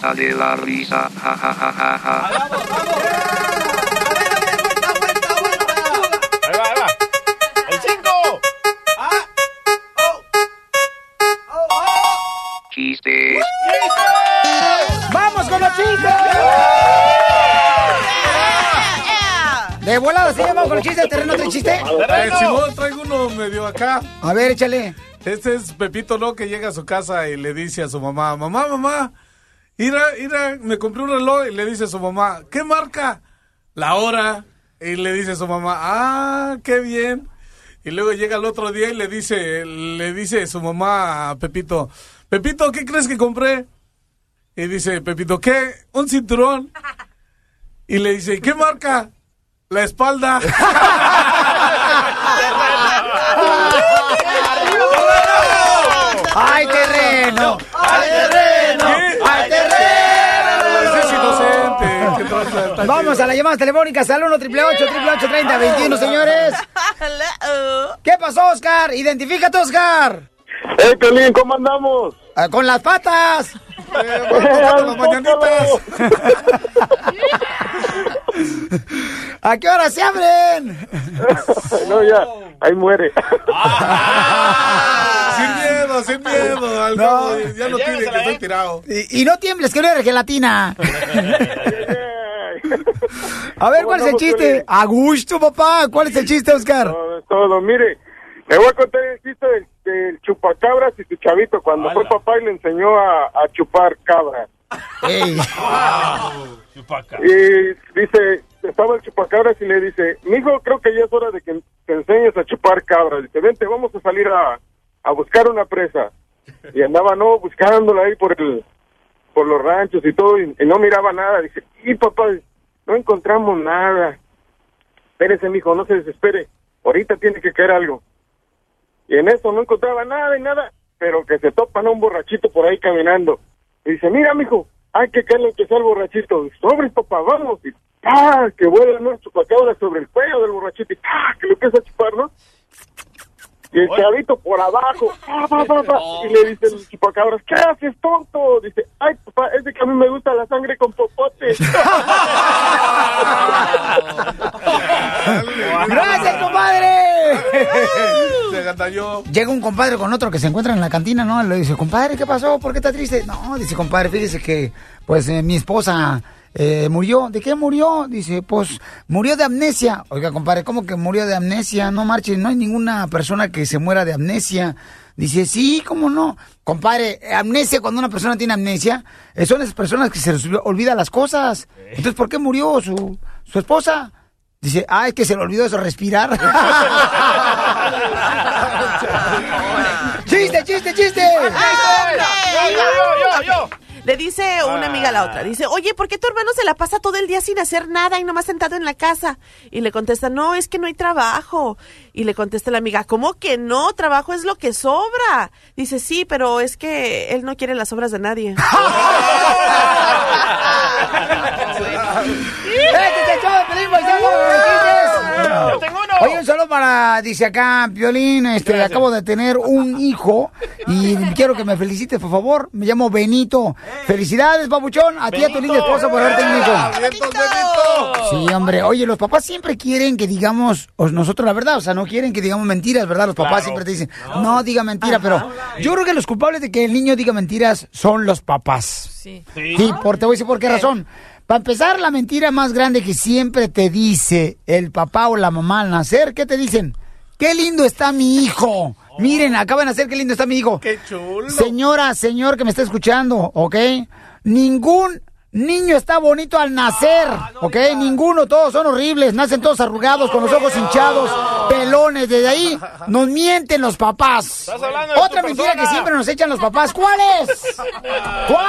Ruleta de la risa, ja ja ja ja ja. Ahí va, ahí va. ¡El 5! Chistes, ¡Vamos con los chistes! De volada, ¿sí? Vamos con los chistes. ¿Terreno otro chiste? Eh, Simón, traigo uno medio acá. A ver, échale. Este es Pepito, ¿no? Que llega a su casa y le dice a su mamá, mamá, mamá, mira, mira, me compré un reloj y le dice a su mamá, ¿qué marca? La hora. Y le dice a su mamá, ah, qué bien. Y luego llega el otro día y le dice, le dice su mamá a Pepito, Pepito, ¿qué crees que compré? Y dice Pepito, ¿qué? Un cinturón. Y le dice, ¿qué marca? La espalda. ¡Ay, terreno! ¡Ay, terreno! Vamos a las llamadas telefónicas al 1 888 30 21 señores. ¿Qué pasó, Oscar? Identifícate, Oscar. ¡Eh, Pelín, ¿cómo andamos? Ah, con las patas. Eh, las. ¿A qué hora se abren? no, ya, ahí muere. Sin miedo, sin miedo. Al No. ya no tiene que estoy tirado. Y, y no tiembles, que no eres gelatina. A ver, ¿cuál es el chiste? A gusto, papá. ¿Cuál es el chiste, Oscar? Todo. Mire, le voy a contar el chiste del, del chupacabras y su chavito cuando fue papá y le enseñó a, a chupar cabras. Ey. Chupaca. Y dice, estaba el chupacabras y le dice, mijo, creo que ya es hora de que te enseñes a chupar cabras. Dice, vente, vamos a salir a, a buscar una presa. Y andaba, no, buscándola ahí por el, por los ranchos y todo, y, y no miraba nada. Dice, y papá, no encontramos nada. Espérese, mijo, no se desespere. Ahorita tiene que caer algo. Y en eso no encontraba nada y nada, pero que se topan a un borrachito por ahí caminando. Y dice, mira, mijo, hay que caerle que sea el borrachito. Sobre, papá, vamos. Y ¡ah! que vuela ¿no? chupacabra sobre el cuello del borrachito y ¡ah! que lo empieza a chupar, ¿no? Y el chavito por abajo, ¡pa, pa, pa, pa! y le dice el chupacabras, ¿qué haces, tonto? Dice, ay, papá, es de que a mí me gusta la sangre con popote. ¡Gracias, compadre! Se gandalló. Llega un compadre con otro que se encuentra en la cantina, ¿no? Le dice, compadre, ¿qué pasó? ¿Por qué está triste? No, dice, compadre, fíjese que, pues, eh, mi esposa eh, murió. ¿De qué murió? Dice, pues, murió de amnesia. Oiga, compadre, ¿cómo que murió de amnesia? No marche, no hay ninguna persona que se muera de amnesia. Dice, sí, ¿cómo no? Compadre, amnesia, cuando una persona tiene amnesia, eh, son esas personas que se les olvida las cosas. Entonces, ¿por qué murió su, su esposa? Dice, ah, es que se le olvidó eso, respirar. ¡Chiste, chiste, chiste! Yo, yo, yo, yo. Le dice una amiga a la otra, dice, oye, ¿por qué tu hermano se la pasa todo el día sin hacer nada y nomás sentado en la casa? Y le contesta, no, es que no hay trabajo. Y le contesta la amiga, ¿cómo que no? Trabajo es lo que sobra. Dice, sí, pero es que él no quiere las obras de nadie. ¡Este es el show de Pelín, paisano! ¡Chistes! Yo tengo uno. Oye, un saludo para, dice acá, Violín, este, acabo de tener un hijo y quiero que me felicites, por favor. Me llamo Benito. Felicidades, papuchón, a ti y a tu linda esposa por haber tenido un hijo. ¡Vientos, Benito! Sí, hombre. Oye, los papás siempre quieren que digamos nosotros la verdad, o sea, no quieren que digamos mentiras, ¿verdad? Los papás Claro. siempre te dicen, no, diga mentira, pero yo creo que los culpables de que el niño diga mentiras son los papás. Sí. Sí, por, te voy a decir por qué razón. Para empezar, la mentira más grande que siempre te dice el papá o la mamá al nacer, ¿qué te dicen? ¡Qué lindo está mi hijo! Miren, acaba de nacer, qué lindo está mi hijo. ¡Qué chulo! Señora, señor que me está escuchando, ¿ok? Ningún niño está bonito al nacer, ¿ok? Ninguno, todos son horribles, nacen todos arrugados, con los ojos hinchados, pelones. Desde ahí nos mienten los papás. hablando de Otra mentira que siempre nos echan los papás, ¿cuál es? ¿Cuál?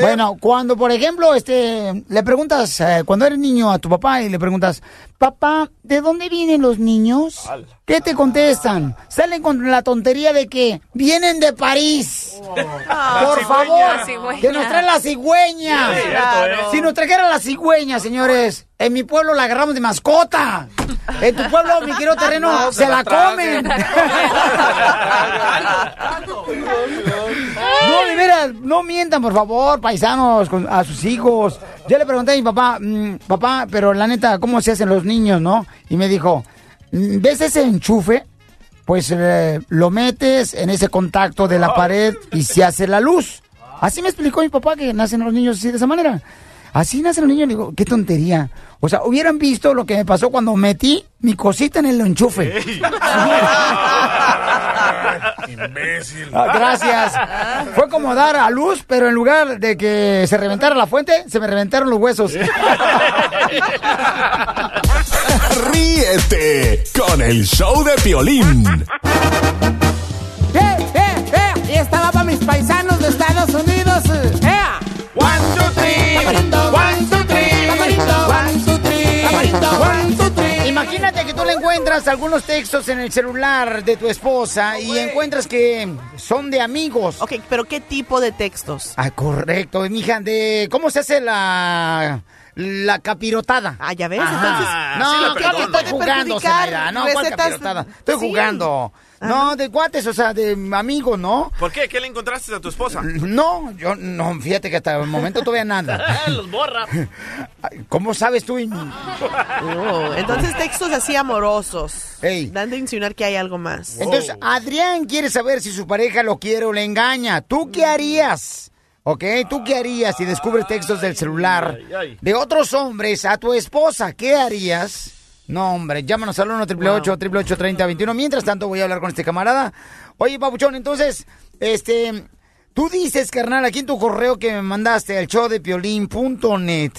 Bueno, cuando por ejemplo, este, le preguntas, eh, cuando eres niño a tu papá y le preguntas, papá, ¿de dónde vienen los niños? ¿Qué te contestan? Salen con la tontería de que vienen de París. Por favor, que nos traen la cigüeña. Sí, cierto, ¿eh? Si nos trajera la cigüeña, señores, en mi pueblo la agarramos de mascota. En tu pueblo, mi querido terreno, No, se, se la, comen. No, de veras, no mientan, por favor, paisanos, con- a sus hijos. Yo le pregunté a mi papá, "Mm, papá, pero la neta, ¿cómo se hacen los niños, no? Y me dijo, "Mm, ¿ves ese enchufe? Pues eh, lo metes en ese contacto de la pared y se hace la luz. Así me explicó mi papá que nacen los niños así de esa manera. Así nacen los niños. Le digo, qué tontería. O sea, hubieran visto lo que me pasó cuando metí mi cosita en el enchufe. Imbécil. Ah, Gracias. Fue como dar a luz, pero en lugar de que se reventara la fuente, se me reventaron los huesos. Ríete con el show de Piolín. Imagínate que tú le encuentras algunos textos en el celular de tu esposa y encuentras que son de amigos. Ok, pero ¿qué tipo de textos? Ah, correcto, mija, de cómo se hace la la capirotada. Ah, ya ves, Ajá. entonces... No, sí claro que estoy jugando, Zenaida. No, ¿cuál capirotada? Estoy Sí. jugando. No, de cuates, o sea, de amigos, ¿no? ¿Por qué? ¿Qué le encontraste a tu esposa? No, yo no, fíjate que hasta el momento todavía nada. Los borra. ¿Cómo sabes tú? Oh, entonces textos así amorosos. Ey. Dando a insinuar que hay algo más. Entonces, Adrián quiere saber si su pareja lo quiere o le engaña. ¿Tú qué harías? ¿Ok? ¿Tú qué harías si descubres textos del celular de otros hombres a tu esposa? ¿Qué harías? No, hombre, llámanos al 1 888 3021 Mientras tanto, voy a hablar con este camarada. Oye, Papuchón, entonces, este, tú dices, carnal, aquí en tu correo que me mandaste al show de piolín.net,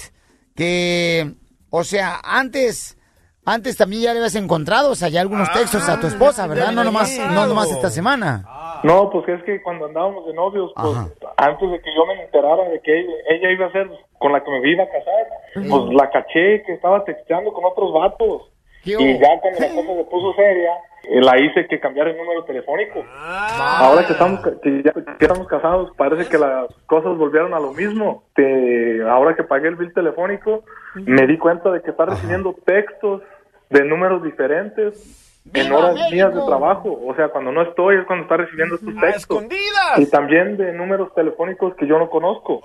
que, o sea, antes, antes también ya le habías encontrado, o sea, ya algunos textos a tu esposa, ¿verdad? No nomás, no nomás esta semana. No, pues es que cuando andábamos de novios, pues Ajá. antes de que yo me enterara de que ella, ella iba a ser con la que me iba a casar, pues la caché que estaba texteando con otros vatos. ¿Qué Y hubo? ya cuando la cosa se puso seria, eh, la hice que cambiara el número telefónico. Ahora que estamos, que ya que estamos casados, parece que las cosas volvieron a lo mismo. Te- ahora que pagué el bill telefónico, me di cuenta de que está recibiendo textos de números diferentes en ¡Viva horas México! mías de trabajo. O sea, cuando no estoy es cuando está recibiendo ¡A textos. escondidas! Y también de números telefónicos que yo no conozco.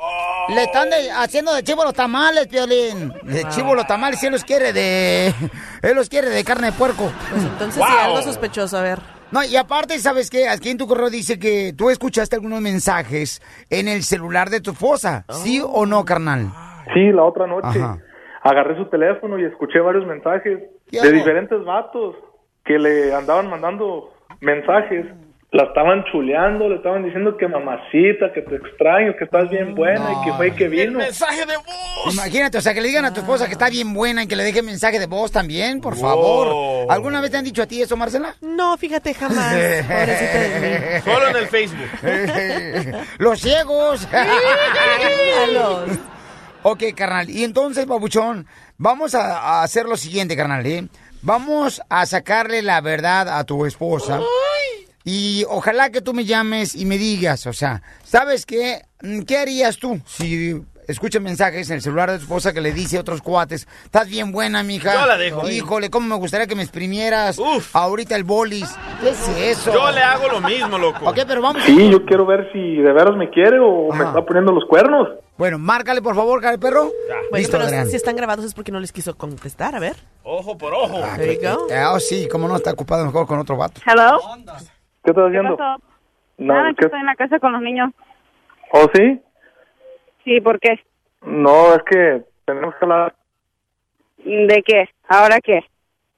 Le están de- haciendo de chivo los tamales, Piolín. De chivo los tamales, si él los quiere de... Él los quiere de carne de puerco. Pues entonces sí, algo sospechoso, a ver. No, y aparte, ¿sabes qué? Aquí en tu correo dice que tú escuchaste algunos mensajes en el celular de tu esposa. ¿Sí o no, carnal? Sí, la otra noche Ajá. agarré su teléfono y escuché varios mensajes ¿Qué de diferentes vatos que le andaban mandando mensajes. La estaban chuleando, le estaban diciendo que mamacita, que te extraño, que estás bien buena y que fue y que ¡El vino. mensaje de voz! Imagínate, o sea, que le digan a tu esposa que está bien buena y que le deje mensaje de voz también, por favor. ¿Alguna vez te han dicho a ti eso, Marcela? No, fíjate, jamás. Solo en el Facebook. Los ciegos. Ok, carnal. Y entonces, babuchón, vamos a, a hacer lo siguiente, carnal, ¿eh? Vamos a sacarle la verdad a tu esposa. Y ojalá que tú me llames y me digas, o sea, ¿sabes qué? ¿Qué harías tú si escuchas mensajes en el celular de tu esposa que le dice a otros cuates, estás bien buena, mija? Yo la dejo. Híjole, cómo me gustaría que me exprimieras Uf. ahorita el bolis. ¿Qué es eso? Yo le hago lo mismo, loco. Ok, pero vamos. Sí, yo quiero ver si de veras me quiere o me está poniendo los cuernos. Bueno, márcale, por favor, cara de perro. Bueno, Listo, pero Adrián. si están grabados es porque no les quiso contestar, a ver. Ojo por ojo. There you go. Eh, oh, sí, cómo no, está ocupado mejor con otro vato. Hello. ¿Qué estás ¿Qué haciendo? pasó? No, Nada, que ¿qué- estoy en la casa con los niños. ¿Oh, sí? Sí, ¿por qué? No, es que tenemos que hablar. ¿De qué? ¿Ahora qué?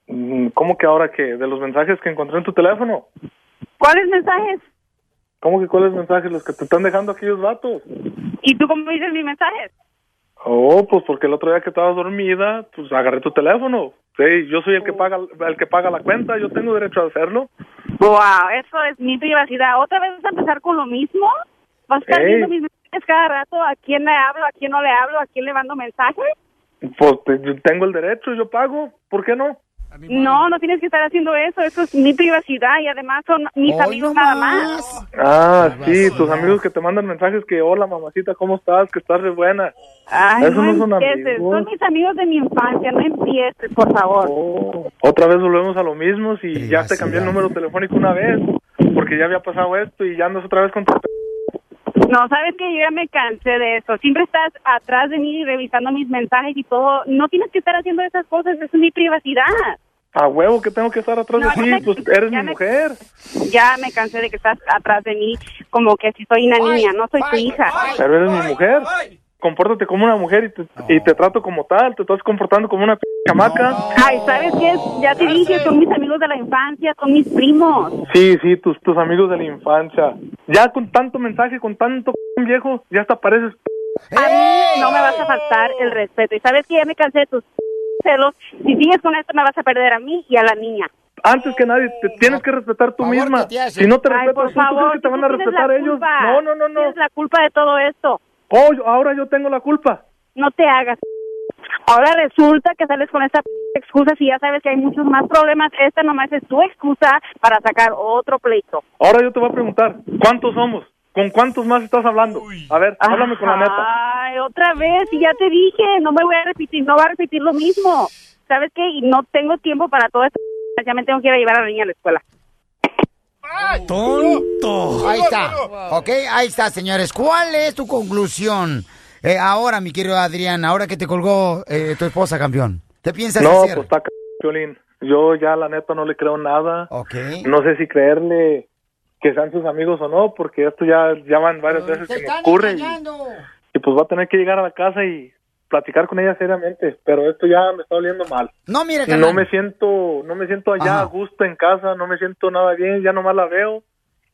Mm, ¿Cómo que ahora que De los mensajes que encontré en tu teléfono. ¿Cuáles mensajes? ¿Cómo que cuáles mensajes? Los que te están dejando aquellos vatos. ¿Y tú cómo dices mis mensajes? Oh, pues porque el otro día que estabas dormida, pues agarré tu teléfono. Sí, yo soy el que paga el que paga la cuenta, yo tengo derecho a hacerlo. Wow, eso es mi privacidad. ¿Otra vez vas a empezar con lo mismo? ¿Vas a estar Ey. viendo mis cada rato? ¿A quién le hablo? ¿A quién no le hablo? ¿A quién le mando mensajes? Pues te- yo tengo el derecho, yo pago. ¿Por qué no? No, no tienes que estar haciendo eso. Eso es mi privacidad y además son mis Hoy amigos no nada más. Ah, sí, tus amigos que te mandan mensajes que hola mamacita, ¿cómo estás? Que estás re buena. Ay, Eso no son empieces. amigos. Son mis amigos de mi infancia. No empieces, por favor. Oh, otra vez volvemos a lo mismo si ya te cambié el número telefónico una vez porque ya había pasado esto y ya andas otra vez con tu No, sabes que yo ya me cansé de eso. Siempre estás atrás de mí revisando mis mensajes y todo. No tienes que estar haciendo esas cosas. Es mi privacidad. a huevo que tengo que estar atrás No, de ti, me- pues eres mi me- mujer. Ya me cansé de que estás atrás de mí como que si soy una niña. No soy tu hija. Pero eres mi mujer. Compórtate como una mujer y te, y te trato como tal, te estás comportando como una p chamaca. Ay, ¿sabes qué? Ya te dije, son mis amigos de la infancia, son mis primos. Sí, sí, tus, tus amigos de la infancia. Ya con tanto mensaje, con tanto p viejo, ya hasta pareces p A mí no me vas a faltar el respeto. Y sabes que ya me cansé de tus celos. Si sigues con esto, me vas a perder a mí y a la niña. Antes que nadie, te tienes que respetar tú misma. Si no te Ay, respetas por tú, ¿tú crees que te van a respetar ellos? culpa. No, no, no, no. Tienes la culpa de todo esto. Oh, yo- ahora yo tengo la culpa. No te hagas. Ahora resulta que sales con esta excusa si ya sabes que hay muchos más problemas. Esta nomás es tu excusa para sacar otro pleito. Ahora yo te voy a preguntar, ¿cuántos somos? ¿Con cuántos más estás hablando? A ver, háblame con la neta. Ay, otra vez, y ya te dije, no me voy a repetir, no va a repetir lo mismo. ¿Sabes qué? Y no tengo tiempo para todo esto. Ya me tengo que ir a llevar a la niña a la escuela. ¡Tonto! Ahí está. Ok, ahí está, señores. ¿Cuál es tu conclusión? Eh, ahora, mi querido Adrián, ahora que te colgó eh, tu esposa, campeón. ¿Qué piensas No, hacer? pues está c- Piolín. Yo ya la neta no le creo nada. Ok. No sé si creerle que sean sus amigos o no, porque esto ya, ya van varias veces que me ocurre. Y, y pues va a tener que llegar a la casa y platicar con ella seriamente. Pero esto ya me está oliendo mal. No, mira, no carnal. me siento, no me siento allá Ajá. a gusto en casa, no me siento nada bien, ya nomás la veo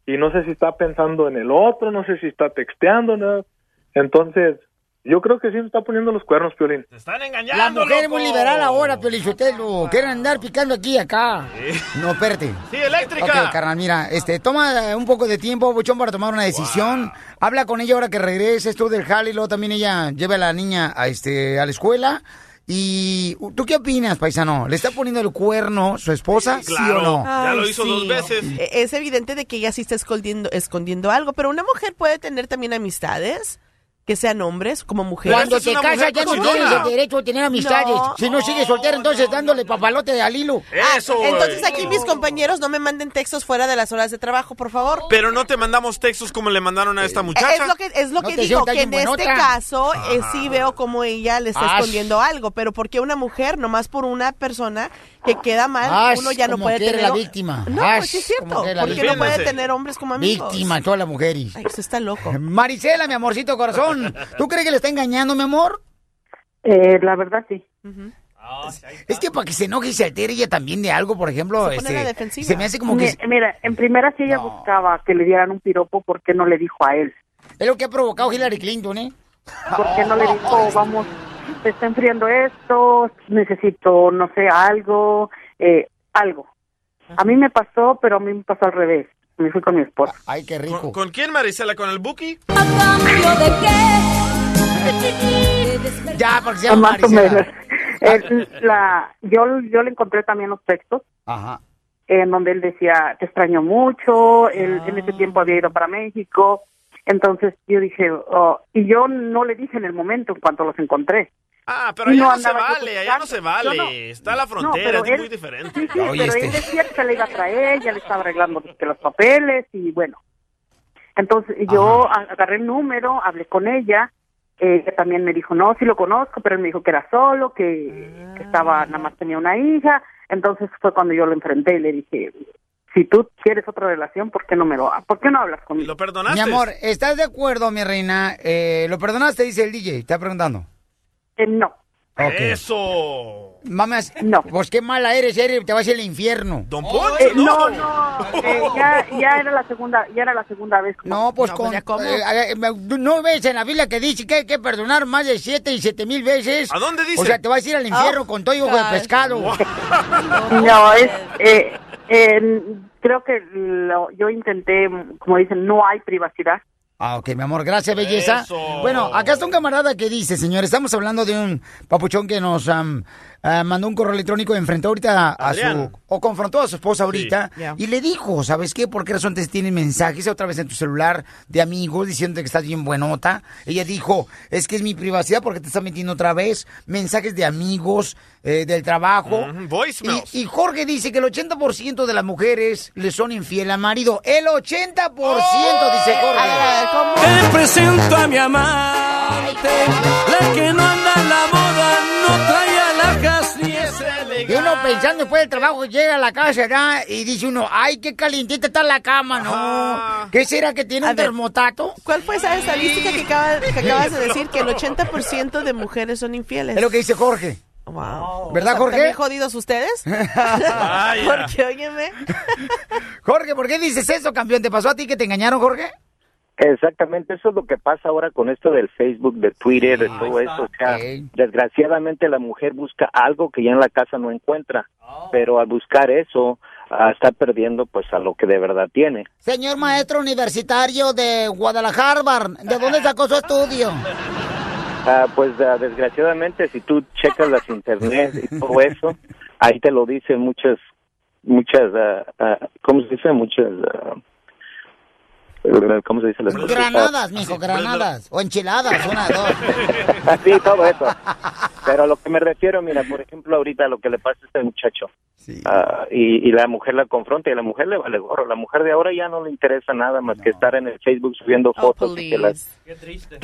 y no sé si está pensando en el otro, no sé si está texteando, nada. Entonces, yo creo que sí me está poniendo los cuernos, Piolín. La mujer es muy liberal ahora, Piolichotelo. Quieren andar picando aquí y acá. No, espérate. Sí, eléctrica. Ok, carnal, mira, este, toma eh, un poco de tiempo, Bochón, para tomar una decisión. Habla con ella ahora que regreses tú del jale y luego también ella lleva a la niña a, este, a la escuela. ¿Y tú qué opinas, paisano? ¿Le está poniendo el cuerno su esposa, sí, o no? Ay, sí. E- Es evidente de que ella sí está escondiendo, escondiendo algo, pero una mujer puede tener también amistades que sean hombres como mujeres. Cuando te casas ya no tienes el derecho a tener amistades. No. si no sigues soltera, entonces dándole papalote al hilo. Ah, entonces aquí mis compañeros no me manden textos fuera de las horas de trabajo, por favor. Pero no te mandamos textos como le mandaron a esta muchacha. Es lo que, es lo No que digo, que en este caso eh, sí veo como ella le está Ash. escondiendo algo, pero porque una mujer, nomás por una persona que queda mal, Ash, uno ya no como puede tener... la víctima. No, Ash, pues sí es cierto, porque no puede tener hombres como amigos. Víctima, todas las mujeres. Ay, usted está loco. Marisela, mi amorcito corazón. ¿Tú crees que le está engañando, mi amor? Eh, la verdad sí. Es que para que se enoje y se altere ella también de algo, por ejemplo, Se este, se me hace como que... Mi- Mira, en primera si ella buscaba que le dieran un piropo, ¿por qué no le dijo a él? Es lo que ha provocado Hillary Clinton, ¿eh? ¿Por qué no le dijo, vamos, se está enfriando esto, necesito, no sé, algo, eh, algo? A mí me pasó, pero a mí me pasó al revés. Me fui con mi esposa. Ay, qué ¿Con, con quién, Marisela? ¿Con el Buki? Ya, porque se Ah, llama Más o Marisela. menos. Eh, la, yo, yo le encontré también los textos Ajá. en donde él decía, te extraño mucho, él en ese tiempo había ido para México. Entonces yo dije, oh, y yo no le dije en el momento en cuanto los encontré. Ah, pero allá no no, se vale, allá no se vale. No. Está la frontera, es él- muy diferente. Sí, sí, pero él decía que se le iba a traer, ya le estaba arreglando que los papeles y bueno. Entonces yo a- agarré el número, hablé con ella, eh, ella también me dijo, no, sí lo conozco, pero él me dijo que era solo, que, que estaba, nada más tenía una hija. Entonces fue cuando yo lo enfrenté y le dije, si tú quieres otra relación, ¿por qué no me lo, por qué no hablas conmigo? ¿Lo perdonaste? Mi amor, ¿estás de acuerdo, mi reina? Eh, ¿Lo perdonaste? Dice el DJ. Está preguntando. Eh, no. Ok. Eso. Mamas, no. Pues qué mala eres, eres, te vas al infierno. Don Eh, no, no, eh, ya, ya era la segunda, ya era la segunda vez. No, pues con, eh, eh, no ves en la Biblia que dice que hay que perdonar más de siete y siete mil veces. ¿A dónde dice? O sea, te vas a ir al infierno Oh, con todo hijo de pescado. No, es, eh, eh, creo que lo- yo intenté, como dicen, no hay privacidad. Ah, ok, mi amor, gracias, belleza. Bueno, acá está un camarada que dice, señor, estamos hablando de un papuchón que nos am, ah, mandó un correo electrónico, enfrentó ahorita a Adrián. su, o confrontó a su esposa ahorita, Sí. Y le dijo, ¿sabes qué? ¿Por qué razón te tienen mensajes otra vez en tu celular de amigos diciendo que estás bien buenota? Ella dijo, es que es mi privacidad porque te está metiendo otra vez mensajes de amigos, eh, del trabajo. Ujú, voicemails. Y, y Jorge dice que el 80% de las mujeres le son infiel al marido. El 80%, dice Jorge. Te presento a mi amante, la que no anda en la moda, Y uno pensando después del trabajo, llega a la casa ¿verdad? y dice uno, ay, qué calientita está la cama, ¿no? ¿Qué será que tiene A un ver, termotato? ¿Cuál fue esa estadística que, acaba- que acabas de decir? Que el 80% de mujeres son infieles. Es lo que dice Jorge. Wow. ¿Verdad, ¿Están Jorge? también jodidos ustedes? Porque, óyeme. Jorge, ¿por qué dices eso, campeón? ¿Te pasó a ti que te engañaron, Jorge? Exactamente, eso es lo que pasa ahora con esto del Facebook, de Twitter, de todo eso. O sea, desgraciadamente la mujer busca algo que ya en la casa no encuentra, pero al buscar eso ah, está perdiendo pues a lo que de verdad tiene. Señor maestro universitario de Guadalajara, ¿de dónde sacó su estudio? Ah, pues ah, desgraciadamente si tú checas las internet y todo eso, ahí te lo dicen muchas, muchas, ah, ah, ¿cómo se dice? Muchas, ah, ¿cómo se dice? las cosas? Granadas, mijo, granadas. O enchiladas, una, dos. sí, todo eso. Pero a lo que me refiero, mira, por ejemplo, ahorita lo que le pasa a este muchacho. Ah, y, y la mujer la confronta y la mujer le vale gorro. La mujer de ahora ya no le interesa nada más que estar en el Facebook subiendo fotos y que las, que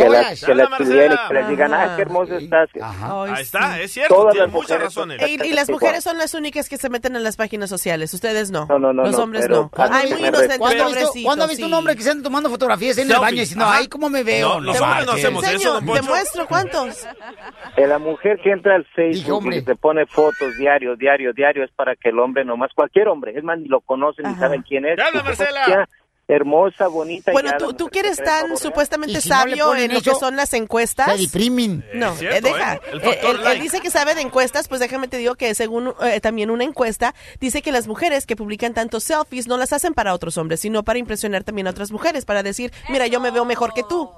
las, que las y que les digan, ah, qué hermosa estás. Ahí está, es cierto, Todas las muchas mujeres son- razones. Y, y las mujeres son las únicas que se meten en las páginas sociales. Ustedes no. No, no, no, Los no, hombres pero- no. ¿Cuándo Ay, muy inocentes, ¿Cuándo has visto, pobrecitos, ¿cuándo has visto sí. un hombre que se anda tomando fotografías en el Selfie. baño diciendo, Ajá. ay, cómo me veo? No, los hombres no hacemos eso, te muestro cuántos. Eh, La mujer que entra al Facebook y te pone fotos diario, diario, diario, es para que el hombre nomás, cualquier hombre, es más, ni lo conocen ni saben quién es. ¡Habla, Y Marcela! ya, Hermosa, bonita. Bueno, ya tú, tú que eres tan ¿eh? supuestamente Y si no sabio ponen en lo que son las encuestas. Se deprimen. No, Es eh, cierto, deja. ¿eh? El Eh, él, él like. dice que sabe de encuestas, pues déjame te digo que según eh, también una encuesta, dice que las mujeres que publican tantos selfies no las hacen para otros hombres, sino para impresionar también a otras mujeres, para decir, mira, yo me veo mejor que tú.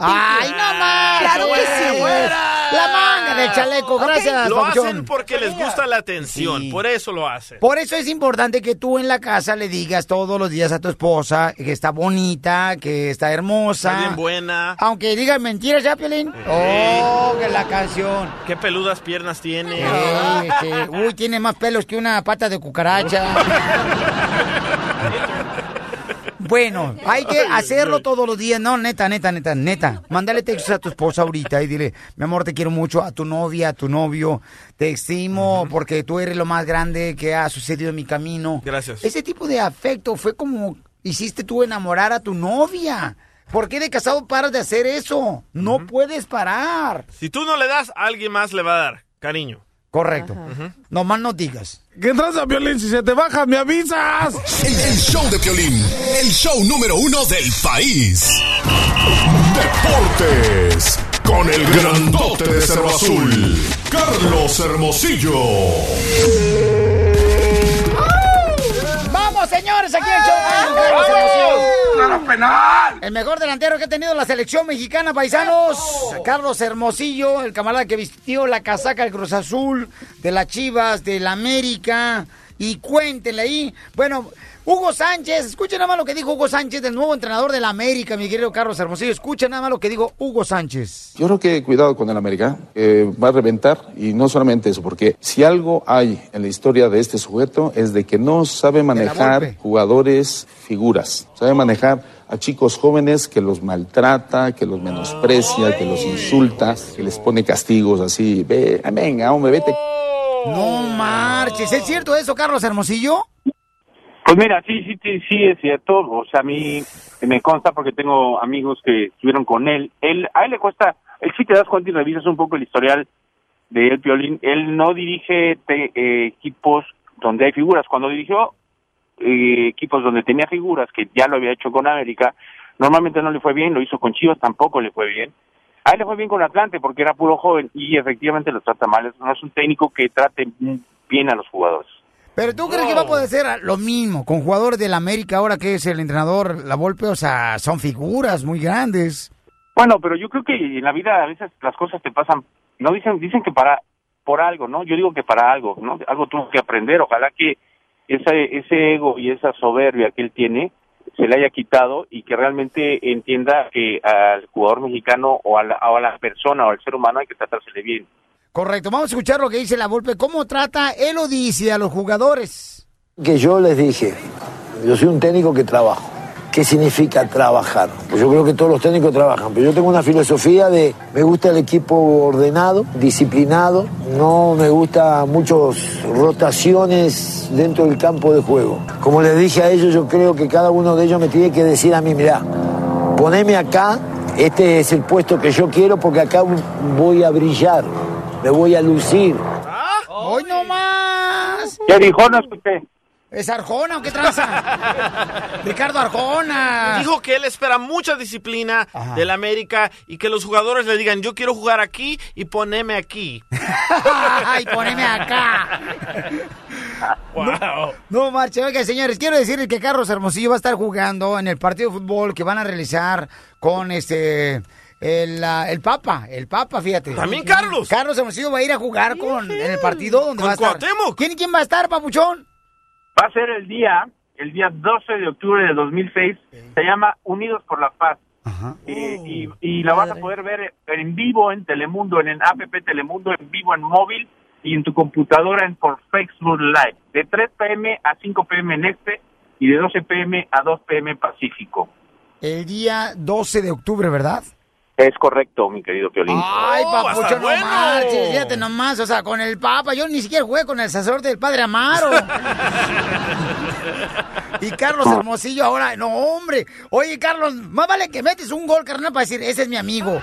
¡Ay, no más! Claro que sí. La manga del chaleco, gracias, Lo hacen porque les gusta la atención, Sí. por eso lo hacen. Por eso es importante que tú en la casa le digas todos los días a tu esposa que está bonita, que está hermosa. Está bien buena. Aunque digan mentiras, ¿ya, Piolín? Oh, que la canción. Qué peludas piernas tiene. Uy, tiene más pelos que una pata de cucaracha. Bueno, hay que hacerlo todos los días. No, neta, neta, neta, neta. Mándale textos a tu esposa ahorita y dile, mi amor, te quiero mucho, a tu novia, a tu novio. Te estimo porque tú eres lo más grande que ha sucedido en mi camino. Gracias. Ese tipo de afecto fue como hiciste tú enamorar a tu novia. ¿Por qué de casado paras de hacer eso? No puedes parar. Si tú no le das, alguien más le va a dar cariño. Correcto. Nomás no digas. ¿Qué tranza, Violín? Si se te baja, me avisas. El, el show de Piolín, el show número uno del país. Deportes, con el grandote de Cerro Azul, Carlos Hermosillo. ¡Vamos, señores! Aquí el show penal! El mejor delantero que ha tenido la selección mexicana, paisanos. Carlos Hermosillo, el camarada que vistió la casaca del Cruz Azul, de las Chivas, del América. Y cuéntenle ahí. Bueno, Hugo Sánchez, escuchen nada más lo que dijo Hugo Sánchez, del nuevo entrenador del América, mi querido Carlos Hermosillo. Escuchen nada más lo que dijo Hugo Sánchez. Yo creo que cuidado con el América, eh, va a reventar y no solamente eso, porque si algo hay en la historia de este sujeto es de que no sabe manejar jugadores figuras, sabe manejar a chicos jóvenes que los maltrata, que los menosprecia, que los insulta, que les pone castigos así, ve, venga, hombre, vete. No marches, ¿es cierto eso, Carlos Hermosillo? Pues mira, sí, sí, sí, sí, es cierto. O sea, a mí me consta porque tengo amigos que estuvieron con él. Él, a él le cuesta, él si te das cuenta y revisas un poco el historial de El Piolín, él no dirige te- eh, equipos donde hay figuras. Cuando dirigió eh, equipos donde tenía figuras, que ya lo había hecho con América, normalmente no le fue bien, lo hizo con Chivas, tampoco le fue bien. A él le fue bien con Atlante porque era puro joven y efectivamente lo trata mal. No es un técnico que trate bien a los jugadores. Pero tú crees que va a poder ser lo mismo con jugadores del América ahora que es el entrenador La Volpe, o sea, son figuras muy grandes. Bueno, pero yo creo que en la vida a veces las cosas te pasan, no dicen dicen que para por algo, ¿no? Yo digo que para algo, ¿no? Algo tuvo que aprender, ojalá que ese ese ego y esa soberbia que él tiene se le haya quitado y que realmente entienda que al jugador mexicano o a la, o a la persona o al ser humano hay que tratársele bien. Correcto, vamos a escuchar lo que dice La Volpe, cómo trata él o dice a los jugadores. que yo les dije, yo soy un técnico que trabajo. ¿Qué significa trabajar? Pues yo creo que todos los técnicos trabajan, pero yo tengo una filosofía de, me gusta el equipo ordenado, disciplinado, no me gusta muchas rotaciones dentro del campo de juego. Como les dije a ellos, yo creo que cada uno de ellos me tiene que decir a mí, mira, poneme acá, este es el puesto que yo quiero porque acá voy a brillar, me voy a lucir. ¡Hoy no más! ¿Qué dijo? No escuché. ¿Es Arjona o qué traza? Ricardo Arjona. Dijo que él espera mucha disciplina del América y que los jugadores le digan, yo quiero jugar aquí y poneme aquí. ¡Ay, poneme acá! Wow. No, marche. Oiga, señores, quiero decirles que Carlos Hermosillo va a estar jugando en el partido de fútbol que van a realizar con este... El, el Papa, el Papa, fíjate. También Carlos. Carlos Hermosillo va a ir a jugar con, en el partido donde Con va a estar. ¿Quién, ¿Quién va a estar, papuchón? Va a ser el día, el día 12 de octubre de 2006, se llama Unidos por la Paz. Eh, y, y la vas a poder ver en vivo en Telemundo, en el app Telemundo, en vivo en móvil y en tu computadora en por Facebook Live. De 3 pm a 5 pm en este y de 12 pm a 2 pm Pacífico. El día 12 de octubre, ¿verdad? Es correcto, mi querido Piolín. Ay, Oh, papucho, no bueno. marches, fíjate nomás, o sea, con el Papa, yo ni siquiera jugué con el sacerdote del Padre Amaro. y Carlos Hermosillo ahora, no, hombre. Oye, Carlos, más vale que metes un gol, carnal, para decir, ese es mi amigo.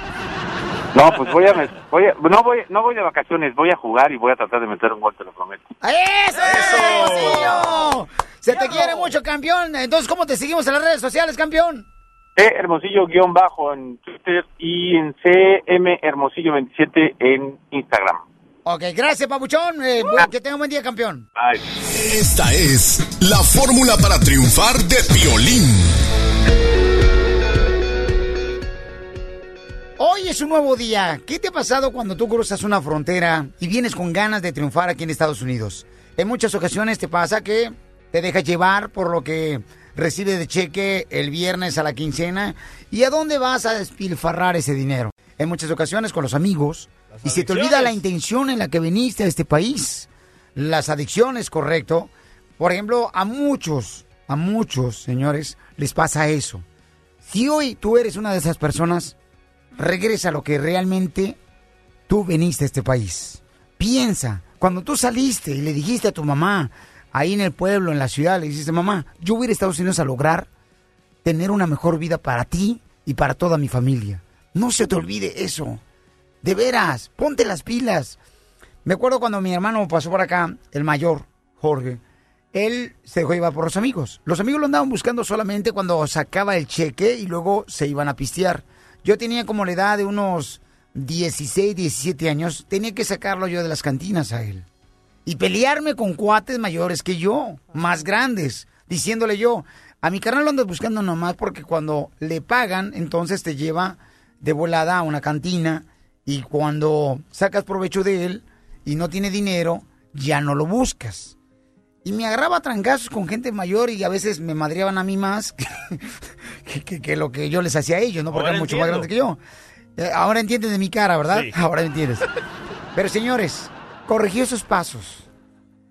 No, pues voy a, voy a- no voy no voy de vacaciones, voy a jugar y voy a tratar de meter un gol, te lo prometo. ¡Eso, Hermosillo! Se te quiere mucho, campeón. Entonces, ¿cómo te seguimos en las redes sociales, campeón? C Hermosillo guion bajo en Twitter y en CM Hermosillo 27 en Instagram. Ok, gracias, papuchón. Eh, que tenga un buen día, campeón. Bye. Esta es la fórmula para triunfar de Piolín. Hoy es un nuevo día. ¿Qué te ha pasado cuando tú cruzas una frontera y vienes con ganas de triunfar aquí en Estados Unidos? En muchas ocasiones te pasa que te dejas llevar por lo que recibes de cheque el viernes a la quincena y a dónde vas a despilfarrar ese dinero. En muchas ocasiones con los amigos y se te olvida la intención en la que viniste a este país. Las adicciones, correcto. Por ejemplo, a muchos, a muchos señores les pasa eso. Si hoy tú eres una de esas personas, regresa a lo que realmente tú veniste a este país. Piensa, cuando tú saliste y le dijiste a tu mamá, ahí en el pueblo, en la ciudad, le dijiste, mamá, yo voy a ir a Estados Unidos a lograr tener una mejor vida para ti y para toda mi familia. No se te olvide eso. De veras, ponte las pilas. Me acuerdo cuando mi hermano pasó por acá, el mayor, Jorge, él se dejó llevar por los amigos. Los amigos lo andaban buscando solamente cuando sacaba el cheque y luego se iban a pistear. Yo tenía como la edad de unos 16, 17 años, tenía que sacarlo yo de las cantinas a él. Y pelearme con cuates mayores que yo, más grandes, diciéndole yo, a mi carnal lo andas buscando nomás porque cuando le pagan, entonces te lleva de volada a una cantina y cuando sacas provecho de él y no tiene dinero, ya no lo buscas. Y me agarraba a trancazos con gente mayor y a veces me madreaban a mí más que, que- que- que lo que yo les hacía a ellos, ¿no? Porque Ahora eran mucho más grandes que yo. Eh, Ahora entiendes de mi cara, ¿verdad? Sí. Ahora entiendes. Pero señores, corrigió esos pasos,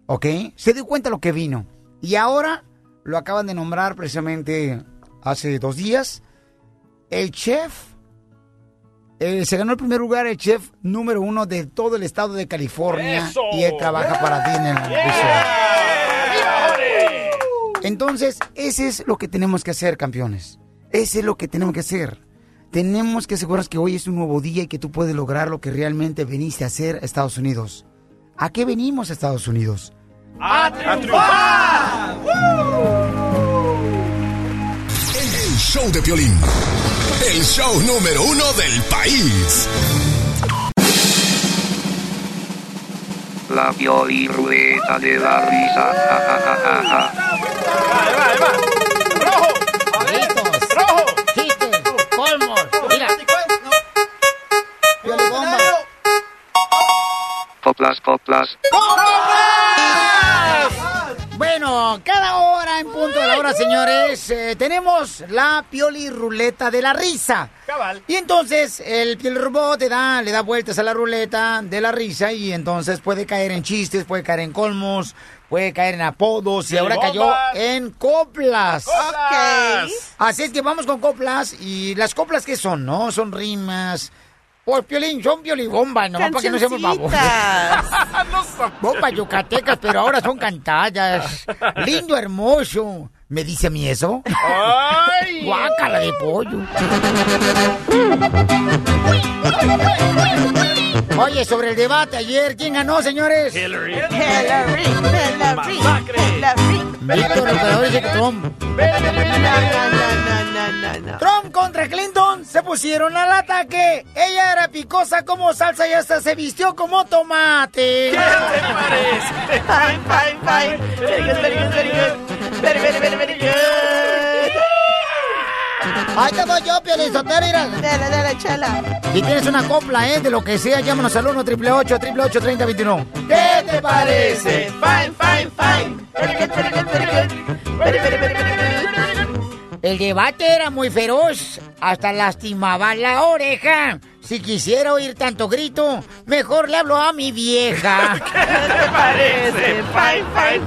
¿ok? Se dio cuenta lo que vino. Y ahora lo acaban de nombrar precisamente hace dos días. El chef, eh, se ganó el primer lugar el chef número uno de todo el estado de California. ¡Eso! Y él trabaja para ti en el resort. Entonces, ese es lo que tenemos que hacer, campeones. Ese es lo que tenemos que hacer. Tenemos que asegurarnos que hoy es un nuevo día y que tú puedes lograr lo que realmente viniste a hacer a Estados Unidos. ¿A qué venimos a Estados Unidos? ¡A triunfar! El show de Piolín. El show número uno del país. La Pioli Rueda de la Risa. Ja, ja, ja, Coplas, coplas. Bueno, cada hora en punto de la hora, señores, eh, tenemos la pioli ruleta de la risa. Cabal. Y entonces el piel robot te da, le da vueltas a la ruleta de la risa y entonces puede caer en chistes, puede caer en colmos, puede caer en apodos y ahora cayó en coplas. Coplas. Así es que vamos con coplas y las coplas que son, ¿no? Son rimas. Pues piolín, son piolibomba, nomás para que no seamos babos. Bombas yucatecas, pero ahora son cantadas. Lindo, hermoso. ¿Me dice a mí eso? ¡Ay! Guácala de pollo. Oye, sobre el debate ayer, ¿quién ganó, señores? Hillary. Hillary, Hillary, Hillary. Víctor, dice Trump. Trump contra Clinton se pusieron al ataque. Ella era picosa como salsa y hasta se vistió como tomate. ¿Qué te parece? Ahí te voy yo, Pielizotero, mira. Dale, dale, chela. Si tienes una copla, ¿eh? De lo que sea, llámanos al 1 888 888 3021 ¿Qué te parece? Fine, fine, fine. El debate era muy feroz, hasta lastimaba la oreja. Si quisiera oír tanto grito, mejor le hablo a mi vieja. ¿Qué te parece? Fine, fine,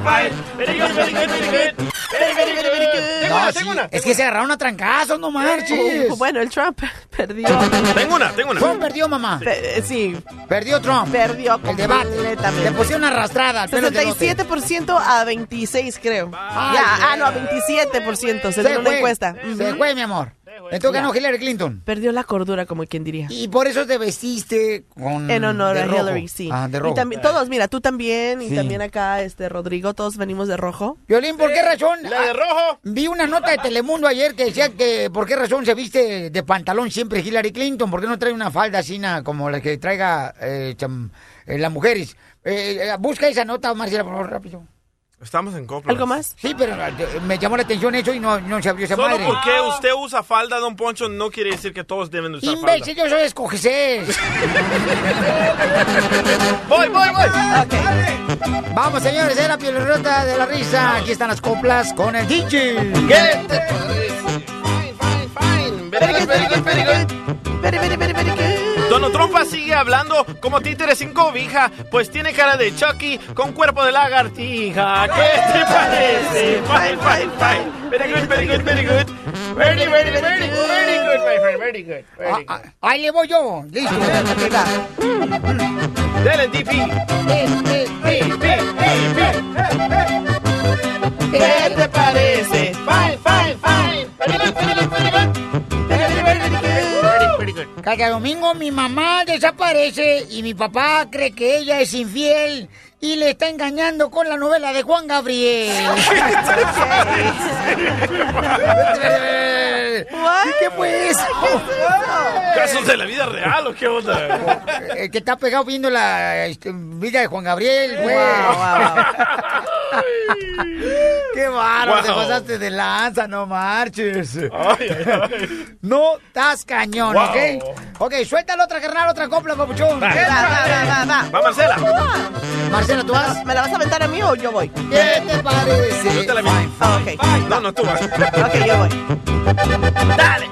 fine. Tengo No, una, sí, tengo una. es que se agarraron a trancazos, no marches. Uh, Bueno, el Trump perdió. Tengo una, tengo una. Trump perdió, mamá. Pe- Sí, Perdió Trump. perdió El debate. completamente. Le pusieron una arrastrada al pelo de elote. 67% a 26, creo. Ay, ya, ah, no, a 27%, Se según una fue. encuesta. Se fue, mi amor. Entonces ganó Hillary Clinton. Perdió la cordura, como quien diría. Y por eso te vestiste con. En honor de a rojo. Hillary, sí. Ah, de y rojo. también, todos, mira, tú también, y Sí. también acá, este, Rodrigo, todos venimos de rojo. Violín, ¿por qué razón? La de rojo. Vi una nota de Telemundo ayer que decía que por qué razón se viste de pantalón siempre Hillary Clinton, por qué no trae una falda así na, como la que traiga eh, cham- eh, las mujeres. Eh, eh, busca esa nota, Marcela, por favor, rápido. Estamos en coplas. ¿Algo más? Sí, pero eh, me llamó la atención eso y no, no se abrió esa Solo madre. porque usted usa falda, don Poncho, no quiere decir que todos deben usar Imbécil, yo soy escogecés. falda. Voy, voy, voy. Vamos, señores, de la pielrota de la risa. Aquí están las coplas con el DJ. ¿Qué te parece? Fine, fine, fine. Very good, very good, very good. Very, very, very, very good. Trump sigue hablando como títere sin cobija, pues tiene cara de Chucky con cuerpo de lagartija. ¿Qué te parece? Fine, fine, fine. Very good, very good, very good. Very, very, very, very good, my friend. Very good, very Ah, good. ah, ahí le voy yo. Listo. Dale, eh. ¿Qué te parece? Fine, fine, fine. Cada domingo mi mamá desaparece y mi papá cree que ella es infiel y le está engañando con la novela de Juan Gabriel. ¿Y qué fue eso? ¿Casos de la vida real o qué onda? Eh, que está pegado viendo la este, vida de Juan Gabriel, güey. Qué bárbaro, te pasaste de lanza, no marches. Ay, ay, ay. No estás cañón, Wow. ¿ok? Ok, suéltala otra carnal, otra copla, papuchón. Va. ¿Qué Va, va, va, va, Marcela. Marcela, ¿tú vas? ¿Me la vas a aventar a mí o yo voy? ¿Qué te parece? Yo te la. Ah, ok. No, no, tú vas. Ok, yo voy. Dale.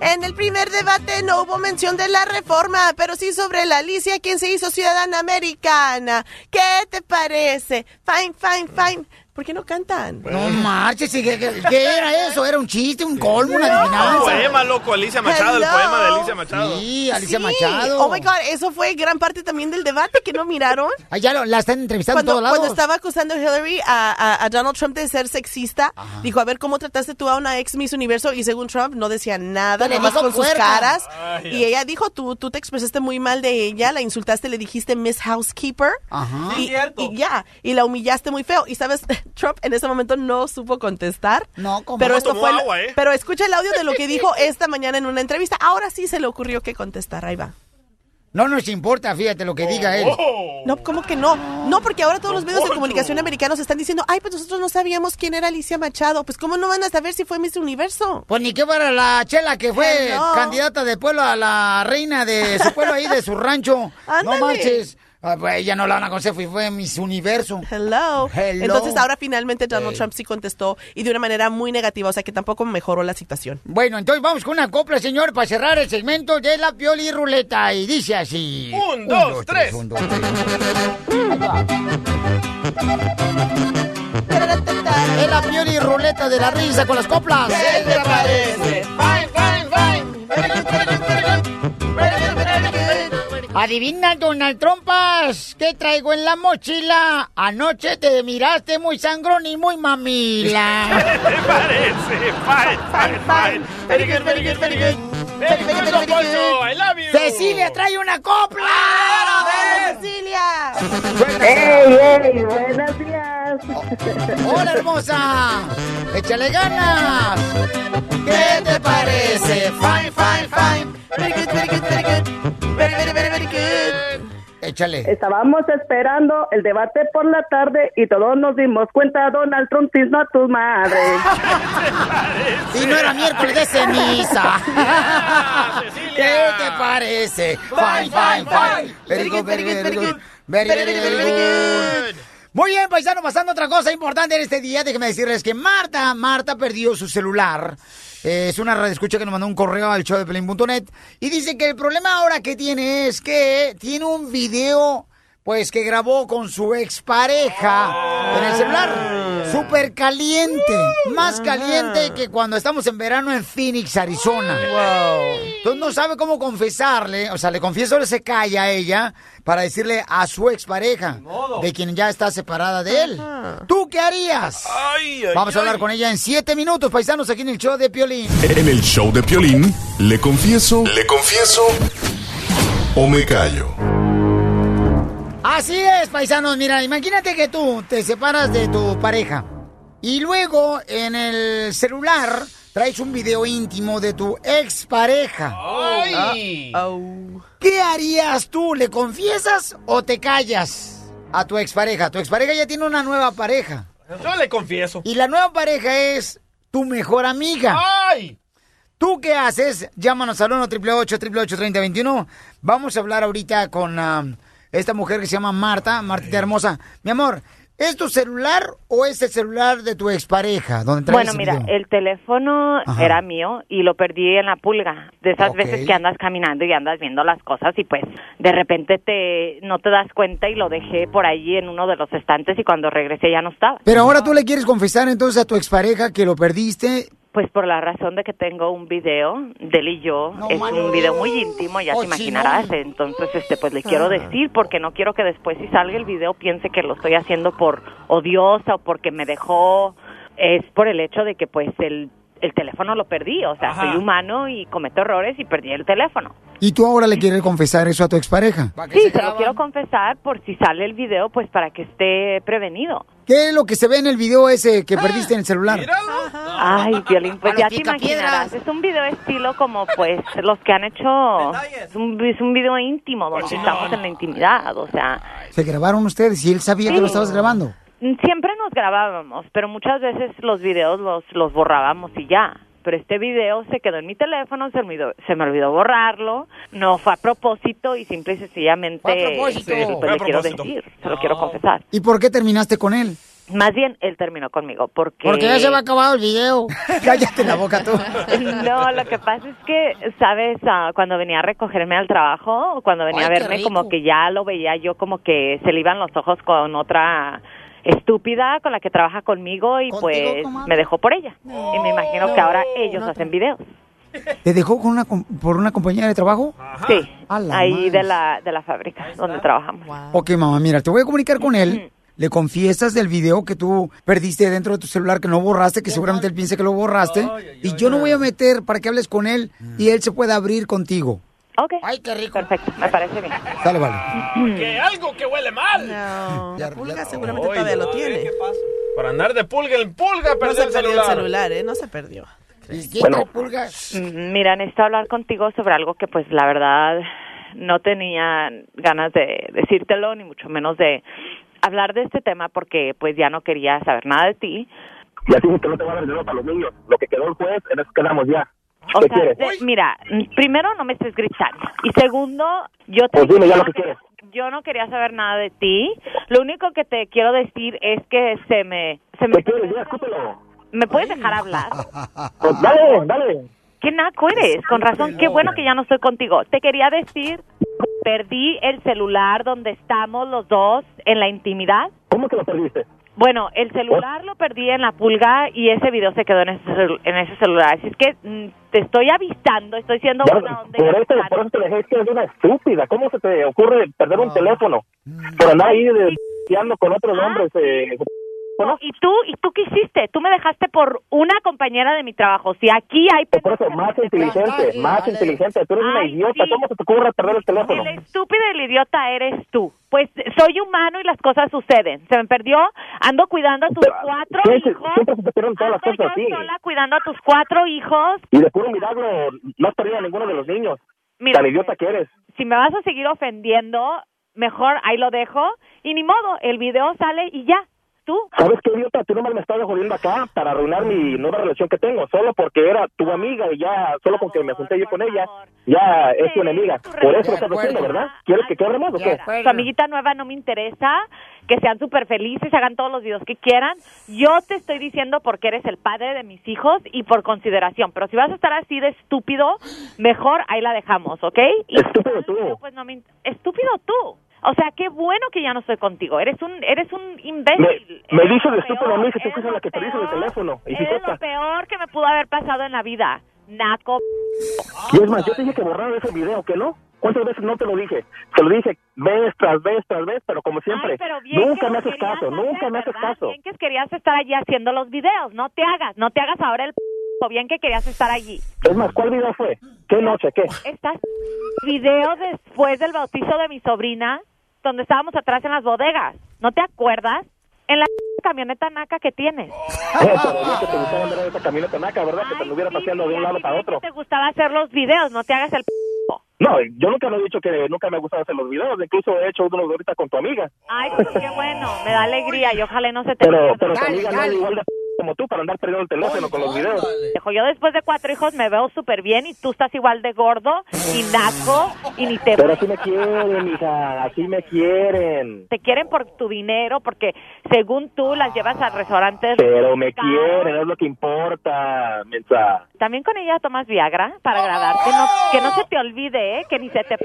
En el primer debate no hubo mención de la reforma, pero sí sobre la Alicia, quien se hizo ciudadana americana. ¿Qué te parece? Fine, fine, fine. ¿Por qué no cantan? No marches, ¿y ¿qué, qué- qué era eso? ¿Era un chiste, un colmo, una adivinanza? Un poema, loco, Alicia Machado, el poema de Alicia Machado. Sí, Alicia Sí. Machado. Oh my God, eso fue gran parte también del debate que no miraron. Ah, ya lo- la están entrevistando Cuando, en todos lados. cuando estaba acusando Hillary a, a- a Donald Trump de ser sexista, dijo, a ver, ¿cómo trataste tú a una ex Miss Universo? Y según Trump, no decía nada, nomás dijo con sus caras. Ay, y ella dijo, tú, tú te expresaste muy mal de ella, la insultaste, le dijiste Miss Housekeeper. Ajá. Y, y ya, y la humillaste muy feo. Y sabes, Trump en ese momento no supo contestar. No, como pero no esto fue, agua, ¿eh? pero escucha el audio de lo que dijo esta mañana en una entrevista. Ahora sí se le ocurrió que contestar. Ahí va. No nos importa, fíjate lo que diga él. No, ¿cómo que no? No, porque ahora todos los medios de comunicación americanos están diciendo, ay, pues nosotros no sabíamos quién era Alicia Machado. Pues, ¿cómo no van a saber si fue Miss Universo? Pues ni que fuera la chela que fue Hello. candidata de pueblo a la reina de su pueblo ahí, de su rancho. Ándale. No marches. Ah, pues ella no la van a conocer, fue, fue Miss Universo. Hello. Hello. Entonces ahora finalmente Donald Hey. Trump sí contestó y de una manera muy negativa, o sea que tampoco mejoró la situación. Bueno, entonces vamos con una copla, señor, para cerrar el segmento de la pioli ruleta. Y dice así. Un, dos, tres. un, dos, tres. Es la pioli ruleta de la risa con las coplas. ¿Qué te parece? Fine, fine, fine. Adivina, Donald Trompas, ¿qué traigo en la mochila? Anoche te miraste muy sangrón y muy mamila. ¿Qué te parece? Fine, fine, fine. Very good, very good, very good. Cecilia trae una copla. ¡Cecilia! ¡Ey, ey! ¡Buenos días! ¡Hola, hermosa! ¡Échale ganas! ¿Qué te parece? Fine, fine, fine. Very good, very good, very good. Very, very, very, very good. Échale. Estábamos esperando el debate por la tarde y todos nos dimos cuenta, Donald Trump no a tu madre. Y no era miércoles de ceniza. ¿Qué te parece? Fine, fine, fine. Very good, very good, very good. Very, very, very good. Muy bien, paisano, pasando a otra cosa importante en este día. Déjenme decirles que Marta, Marta perdió su celular. Es una radio escucha que nos mandó un correo al show de Pelín.net y dice que el problema ahora que tiene es que tiene un video pues que grabó con su expareja en el celular. Súper caliente. Más caliente que cuando estamos en verano en Phoenix, Arizona. Entonces no sabe cómo confesarle. O sea, le confieso, se calla a ella para decirle a su expareja, de quien ya está separada de él. ¿Tú qué harías? Vamos a hablar con ella en siete minutos, paisanos, aquí en el show de Piolín. En el show de Piolín, le confieso, le confieso o me callo. Así es, paisanos. Mira, imagínate que tú te separas de tu pareja y luego en el celular traes un video íntimo de tu expareja. Ay. ¿Qué harías tú? ¿Le confiesas o te callas a tu expareja? Tu expareja ya tiene una nueva pareja. Yo le confieso. Y la nueva pareja es tu mejor amiga. ¡Ay! ¿Tú qué haces? Llámanos al 1 888 3021 Vamos a hablar ahorita con ah, esta mujer que se llama Marta, Martita hermosa. Mi amor, ¿es tu celular o es el celular de tu expareja? Donde Bueno, mira, el teléfono Ajá. era mío y lo perdí en la pulga. De esas veces que andas caminando y andas viendo las cosas y pues de repente te no te das cuenta y lo dejé por allí en uno de los estantes y cuando regresé ya no estaba. Pero ahora tú le quieres confesar entonces a tu expareja que lo perdiste. Pues por la razón de que tengo un video de él y yo, es un video muy íntimo, ya Oh, te imaginarás. chinón. Entonces, este, pues le quiero Ah. decir porque no quiero que después si salga el video piense que lo estoy haciendo por odiosa o porque me dejó. Es por el hecho de que pues el el teléfono lo perdí, o sea, Ajá. soy humano y cometo errores y perdí el teléfono. Y tú ahora le quieres confesar eso a tu expareja. Sí, se lo quiero confesar por si sale el video, pues para que esté prevenido. ¿Qué es lo que se ve en el video ese que perdiste en el celular? Ay, Violín, pues ya te imaginarás. Es un video estilo como, pues, los que han hecho... Es un, es un video íntimo, donde estamos en la intimidad, o sea... Se grabaron ustedes y él sabía que Sí. lo estabas grabando. Siempre nos grabábamos, pero muchas veces los videos los, los borrábamos y ya. Pero este video se quedó en mi teléfono, se me, olvidó, se me olvidó borrarlo, no fue a propósito y simple y sencillamente Fue a propósito. pues, Fue a le quiero decir, se lo quiero confesar. ¿Y por qué terminaste con él? Más bien, él terminó conmigo porque... Porque ya se había acabado el video. Cállate la boca tú. No, lo que pasa es que, ¿sabes? Ah, cuando venía a recogerme al trabajo, cuando venía Ay, a verme, como que ya lo veía yo como que se le iban los ojos con otra estúpida con la que trabaja conmigo y pues me dejó por ella. y me imagino que ahora ellos hacen videos. ¿Te dejó con una, com- por una compañera de trabajo? Sí, ahí de la, de la fábrica donde trabajamos. Ok, mamá, mira, te voy a comunicar con él. Le confiesas del video que tú perdiste dentro de tu celular, que no borraste, que seguramente él piensa que lo borraste. y yo no voy a meter para que hables con él y él se pueda abrir contigo. Ok. Ay, qué rico. Perfecto, me parece bien. Dale, vale. Que algo que huele mal. No, la pulga seguramente todavía lo oye, tiene. ¿qué pasa? Por andar de pulga en pulga, No perder se el perdió celular. el celular, ¿eh? No se perdió. Bueno, mm, mira, necesito hablar contigo sobre algo que pues la verdad no tenía ganas de decírtelo, ni mucho menos de hablar de este tema porque pues ya no quería saber nada de ti. Ya dije que no te va a dar dinero para los niños. Lo que quedó el juez, en eso quedamos ya. O ¿Qué sea, de- mira, primero no me estés gritando y segundo, yo te Pues dime ya lo que quieres. yo no quería saber nada de ti. Lo único que te quiero decir es que se me se me ¿Qué quieres? Ya. ¿Me puedes dejar hablar? Pues dale, dale. Qué naco eres, con razón, qué bueno que ya no estoy contigo. Te quería decir, perdí el celular donde estamos los dos en la intimidad. ¿Cómo que lo perdiste? Bueno, el celular lo perdí en la pulga y ese video se quedó en ese, celu- en ese celular. Así es que mm, te estoy avisando, estoy siendo Ya, buena onda. por, eso, por eso te dejé, es una estúpida. ¿Cómo se te ocurre perder un teléfono? Por andar ahí desviando con otros hombres. Eh, No, ¿Y tú, ¿Y tú qué hiciste? Tú me dejaste por una compañera de mi trabajo. Si aquí hay... por eso, más inteligente, más inteligente. Tú eres una idiota. sí. ¿Cómo se te ocurre perder el teléfono? El estúpido y el idiota eres tú. Pues soy humano y las cosas suceden. Se me perdió, ando cuidando a tus cuatro Siempre, hijos. siempre se te todas las cosas así. Sola cuidando a tus cuatro hijos. Y de puro milagro no has perdido a ninguno de los niños. Mira, Tan idiota que eres. Si me vas a seguir ofendiendo, mejor ahí lo dejo. Y ni modo, el video sale y ya. Tú. ¿Sabes qué, idiota? Tú nomás me estás jodiendo acá para arruinar mi nueva relación que tengo. Solo porque era tu amiga y ya, solo con que me junté yo con ella, ya es tu enemiga. Por eso lo estás haciendo, ¿verdad? ¿Quieres que quebremos o qué? Tu amiguita nueva no me interesa, que sean súper felices, hagan todos los videos que quieran. Yo te estoy diciendo porque eres el padre de mis hijos y por consideración. Pero si vas a estar así de estúpido, mejor ahí la dejamos, ¿ok? Y Estúpido tú. pues no me in- estúpido tú. O sea, qué bueno que ya no estoy contigo. Eres un eres un Me, imbécil. me dices de estúpido a mí si tú la que perdiste el teléfono. Y si Eres lo peor que me pudo haber pasado en la vida. Naco. Y es más, yo te dije que borrar ese video, ¿que no? ¿Cuántas veces no te lo dije? Te lo dije vez tras vez tras vez, pero como siempre, pero bien nunca que me haces caso, nunca me haces caso. Bien que querías estar allí haciendo los videos. No te hagas, no te hagas ahora el p***. Bien que querías estar allí. Es más, ¿cuál video fue? ¿Qué noche? ¿Qué? Estás video después del bautizo de mi sobrina, donde estábamos atrás en las bodegas. ¿No te acuerdas? En la camioneta naca que tienes. Eh, pero que te gustaba andar en esa camioneta naca, ¿verdad? Que te anduviera paseando de un lado para otro. Te gustaba hacer los videos, no te hagas el p***. No, yo nunca me he dicho que nunca me ha gustado hacer los videos, incluso he hecho unos ahorita con tu amiga. Ay, pues qué bueno, me da alegría y ojalá no se te Pero, vaya. pero tu amiga no es igual de p- como tú para andar perdiendo el teléfono con los videos. Dejo, Yo después de cuatro hijos me veo súper bien y tú estás igual de gordo y naco y ni te... Pero así me quieren, hija, así me quieren. Te quieren por tu dinero porque según tú las llevas a restaurantes... Pero me caros. quieren, es lo que importa, mensa. También con ella tomas Viagra para agradarte. No, que no se te olvide, ¿eh? Que ni se te...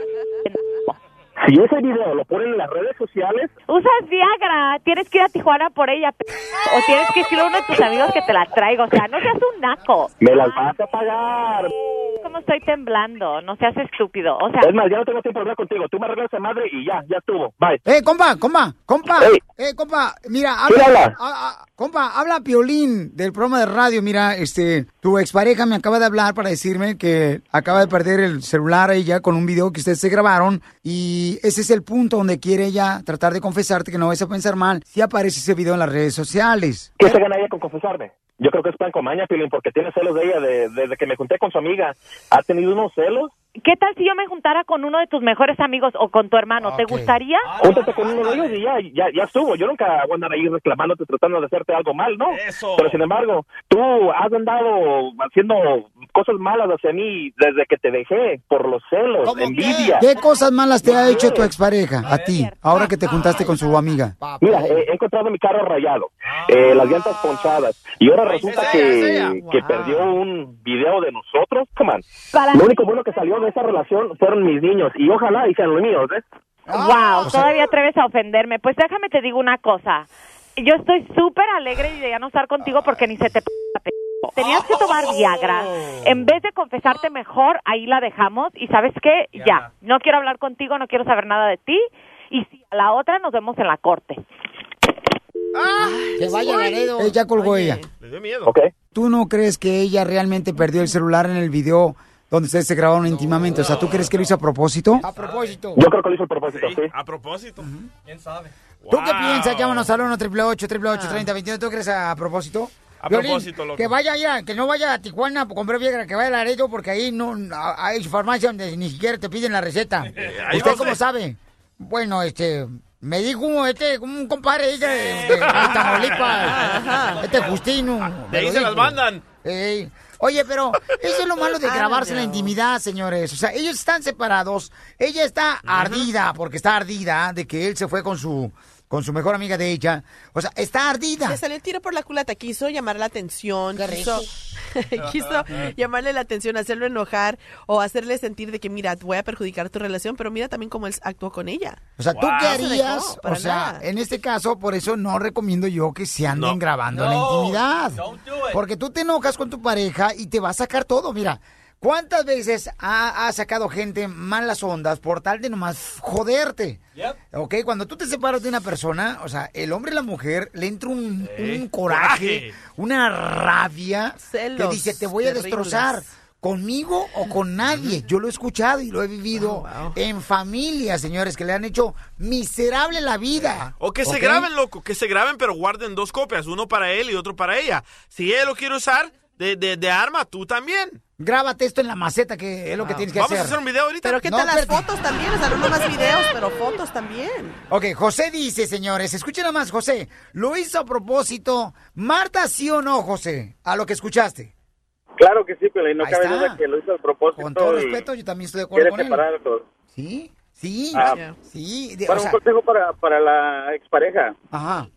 Si ese video lo ponen en las redes sociales, Usas Viagra, tienes que ir a Tijuana por ella. p- O tienes que decirle a uno de tus amigos que te la traiga. O sea, no seas un naco. me las vas a pagar. ¿Cómo estoy temblando? No seas estúpido. O sea, Es más, ya no tengo tiempo de hablar contigo. Tú me arreglas esa madre y ya, ya estuvo. Bye. Eh, compa, compa, compa. Ey. Eh, compa, mira, ¿Quién habla. habla? ah, ah, compa, habla Piolín del programa de radio. Mira, este, tu expareja me acaba de hablar para decirme que acaba de perder el celular a ella con un video que ustedes se grabaron y ese es el punto donde quiere ella tratar de confesarte que no vas a pensar mal si aparece ese video en las redes sociales. ¿Qué se gana ella con confesarme? Yo creo que es plan con maña, Pilín, porque tiene celos de ella de- desde que me junté con su amiga. ¿Ha tenido unos celos? ¿qué tal si yo me juntara con uno de tus mejores amigos o con tu hermano? ¿Te gustaría? Júntate con uno de ellos y ya, ya, ya estuvo. Yo nunca voy a andar ahí reclamándote, tratando de hacerte algo mal, ¿no? Pero sin embargo, tú has andado haciendo cosas malas hacia mí desde que te dejé, por los celos, envidia. ¿Qué cosas malas te ha hecho tu expareja a ti, ahora que te juntaste con su amiga? Mira, he, he encontrado mi carro rayado, eh, las llantas ponchadas, y ahora resulta que, que perdió un video de nosotros. Come on. Lo único bueno que salió de esa relación fueron mis niños, y ojalá y sean los míos, ¿eh? wow, todavía atreves a ofenderme. Pues déjame te digo una cosa. yo estoy súper alegre de ya no estar contigo porque ni se te... p- Tenías que tomar Viagra. En vez de confesarte mejor, ahí la dejamos. Y sabes qué, ya. No quiero hablar contigo, no quiero saber nada de ti. Y si a la otra nos vemos en la corte. Que vaya Laredo. Ella colgó ella. Le dio miedo. ¿Tú no crees que ella realmente perdió el celular en el video donde ustedes se grabaron íntimamente? O sea, ¿tú crees que lo hizo a propósito? A propósito. Yo creo que lo hizo a propósito, sí. A propósito. ¿Quién sabe? ¿Tú qué piensas? Llámanos al 1 888 888 3021 ¿Tú crees a propósito? A Violín, propósito, loco. Que vaya allá, que no vaya a Tijuana a comprar Viagra, que vaya a Laredo porque ahí no hay farmacia donde ni siquiera te piden la receta. Eh, ¿Usted cómo sabe? Bueno, este, me dijo este, un compadre ahí de, de, de Tamaulipas, este Justino. De ahí se las mandan. Ey. Oye, pero eso es lo malo de Ah, grabarse en la intimidad, señores. O sea, ellos están separados. Ella está ardida, porque está ardida de que él se fue con su con su mejor amiga de ella. O sea, está ardida. Le salió el tiro por la culata, quiso llamar la atención, quiso, quiso llamarle la atención, hacerlo enojar o hacerle sentir de que, mira, voy a perjudicar tu relación, pero mira también cómo él actuó con ella. O sea, ¿tú Wow. qué No harías? para o sea, nada. en este caso, por eso no recomiendo yo que se anden No. grabando en la No, intimidad. don't do it. Porque tú te enojas con tu pareja y te va a sacar todo. Mira, ¿cuántas veces ha, ha sacado gente malas ondas por tal de nomás joderte? Ok, cuando tú te separas de una persona, o sea, el hombre y la mujer le entra un, un coraje, coraje. una rabia Celos que dice, te voy a terribles. destrozar. ¿Conmigo o con nadie? Yo lo he escuchado y lo he vivido en familia, señores, que le han hecho miserable la vida. O que se graben, loco, que se graben, pero guarden dos copias, uno para él y otro para ella. Si ella lo quiere usar de, de, de arma, tú también. Grábate esto en la maceta, que es lo que tienes que Vamos hacer. a hacer un video ahorita. Pero ¿qué No, tal las espérate. fotos también? O sea, no nomás videos, pero fotos también. Ok, José dice, señores, escuchen nada más, José. Lo hizo a propósito. Marta, ¿sí o no, José? A lo que escuchaste. Claro que sí, pero no Ahí cabe está. duda que lo hizo a propósito. Con todo y respeto, yo también estoy de acuerdo Quiere con él. separar a todos. Sí, sí, Ah. sí. de- Para o un sea, consejo para, para la expareja. ajá.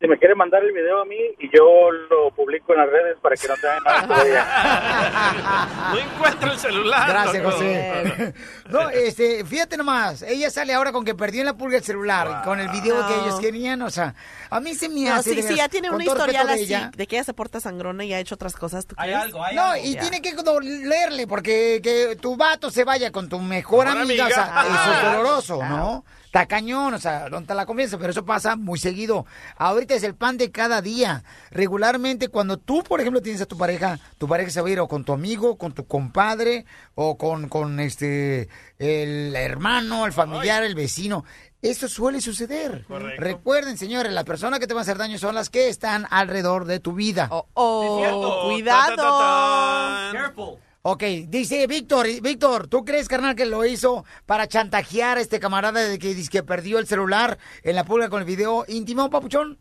Si me quiere mandar el video a mí y yo lo publico en las redes para que no te hagan nada. No encuentro el celular. Gracias, loco. José. No, este, fíjate nomás, ella sale ahora con que perdió en la pulga el celular, con el video que ellos querían, o sea, a mí se me No, hace... sí, de sí, ya tiene una historial de así, ella, de que ella se porta sangrona y ha hecho otras cosas. ¿tú crees? No, y tiene que dolerle, porque que tu vato se vaya con tu mejor, amiga, o sea, eso es doloroso, ¿no? Está cañón, o sea, no te la confianza, pero eso pasa muy seguido. Ahorita es el pan de cada día. Regularmente, cuando tú, por ejemplo, tienes a tu pareja, tu pareja se va a ir o con tu amigo, con tu compadre, o con, con este, el hermano, el familiar, el vecino. Eso suele suceder. Correcto. Recuerden, señores, las personas que te van a hacer daño son las que están alrededor de tu vida. Oh, cierto. cuidado. Ta, ta, ta, tan. Ok, dice Víctor, Víctor, ¿tú crees, carnal, que lo hizo para chantajear a este camarada de que dice que perdió el celular en la pulga con el video íntimo, papuchón?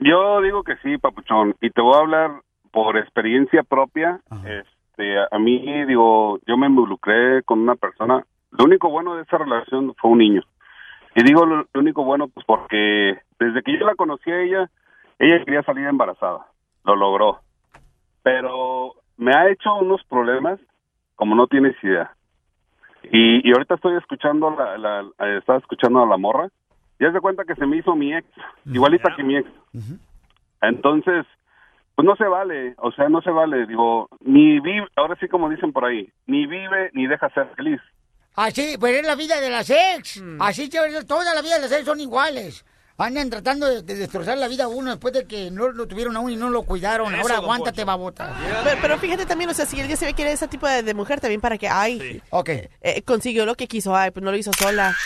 Yo digo que sí, papuchón, y te voy a hablar por experiencia propia. Este, a, a mí, digo, yo me involucré con una persona. Lo único bueno de esa relación fue un niño. Y digo lo, lo único bueno, pues porque desde que yo la conocí a ella, ella quería salir embarazada. Lo logró. Pero me ha hecho unos problemas como no tienes idea. Y, y ahorita estoy escuchando, la, la, eh, estaba escuchando a la morra. Ya se cuenta que se me hizo mi ex, igualita que mi ex. Entonces, pues no se vale, o sea, no se vale. Digo, ni vive, ahora sí como dicen por ahí, ni vive ni deja ser feliz. Así, pues es la vida de las ex. Así que toda la vida de las ex son iguales. Andan tratando de, de destrozar la vida a uno después de que no lo tuvieron aún y no lo cuidaron. Eso, Ahora aguántate, Poncho. babota. Pero, pero fíjate también, o sea, si él ya se ve que era ese tipo de, de mujer, también para que, ay, Ok. eh, consiguió lo que quiso, ay, pues no lo hizo sola.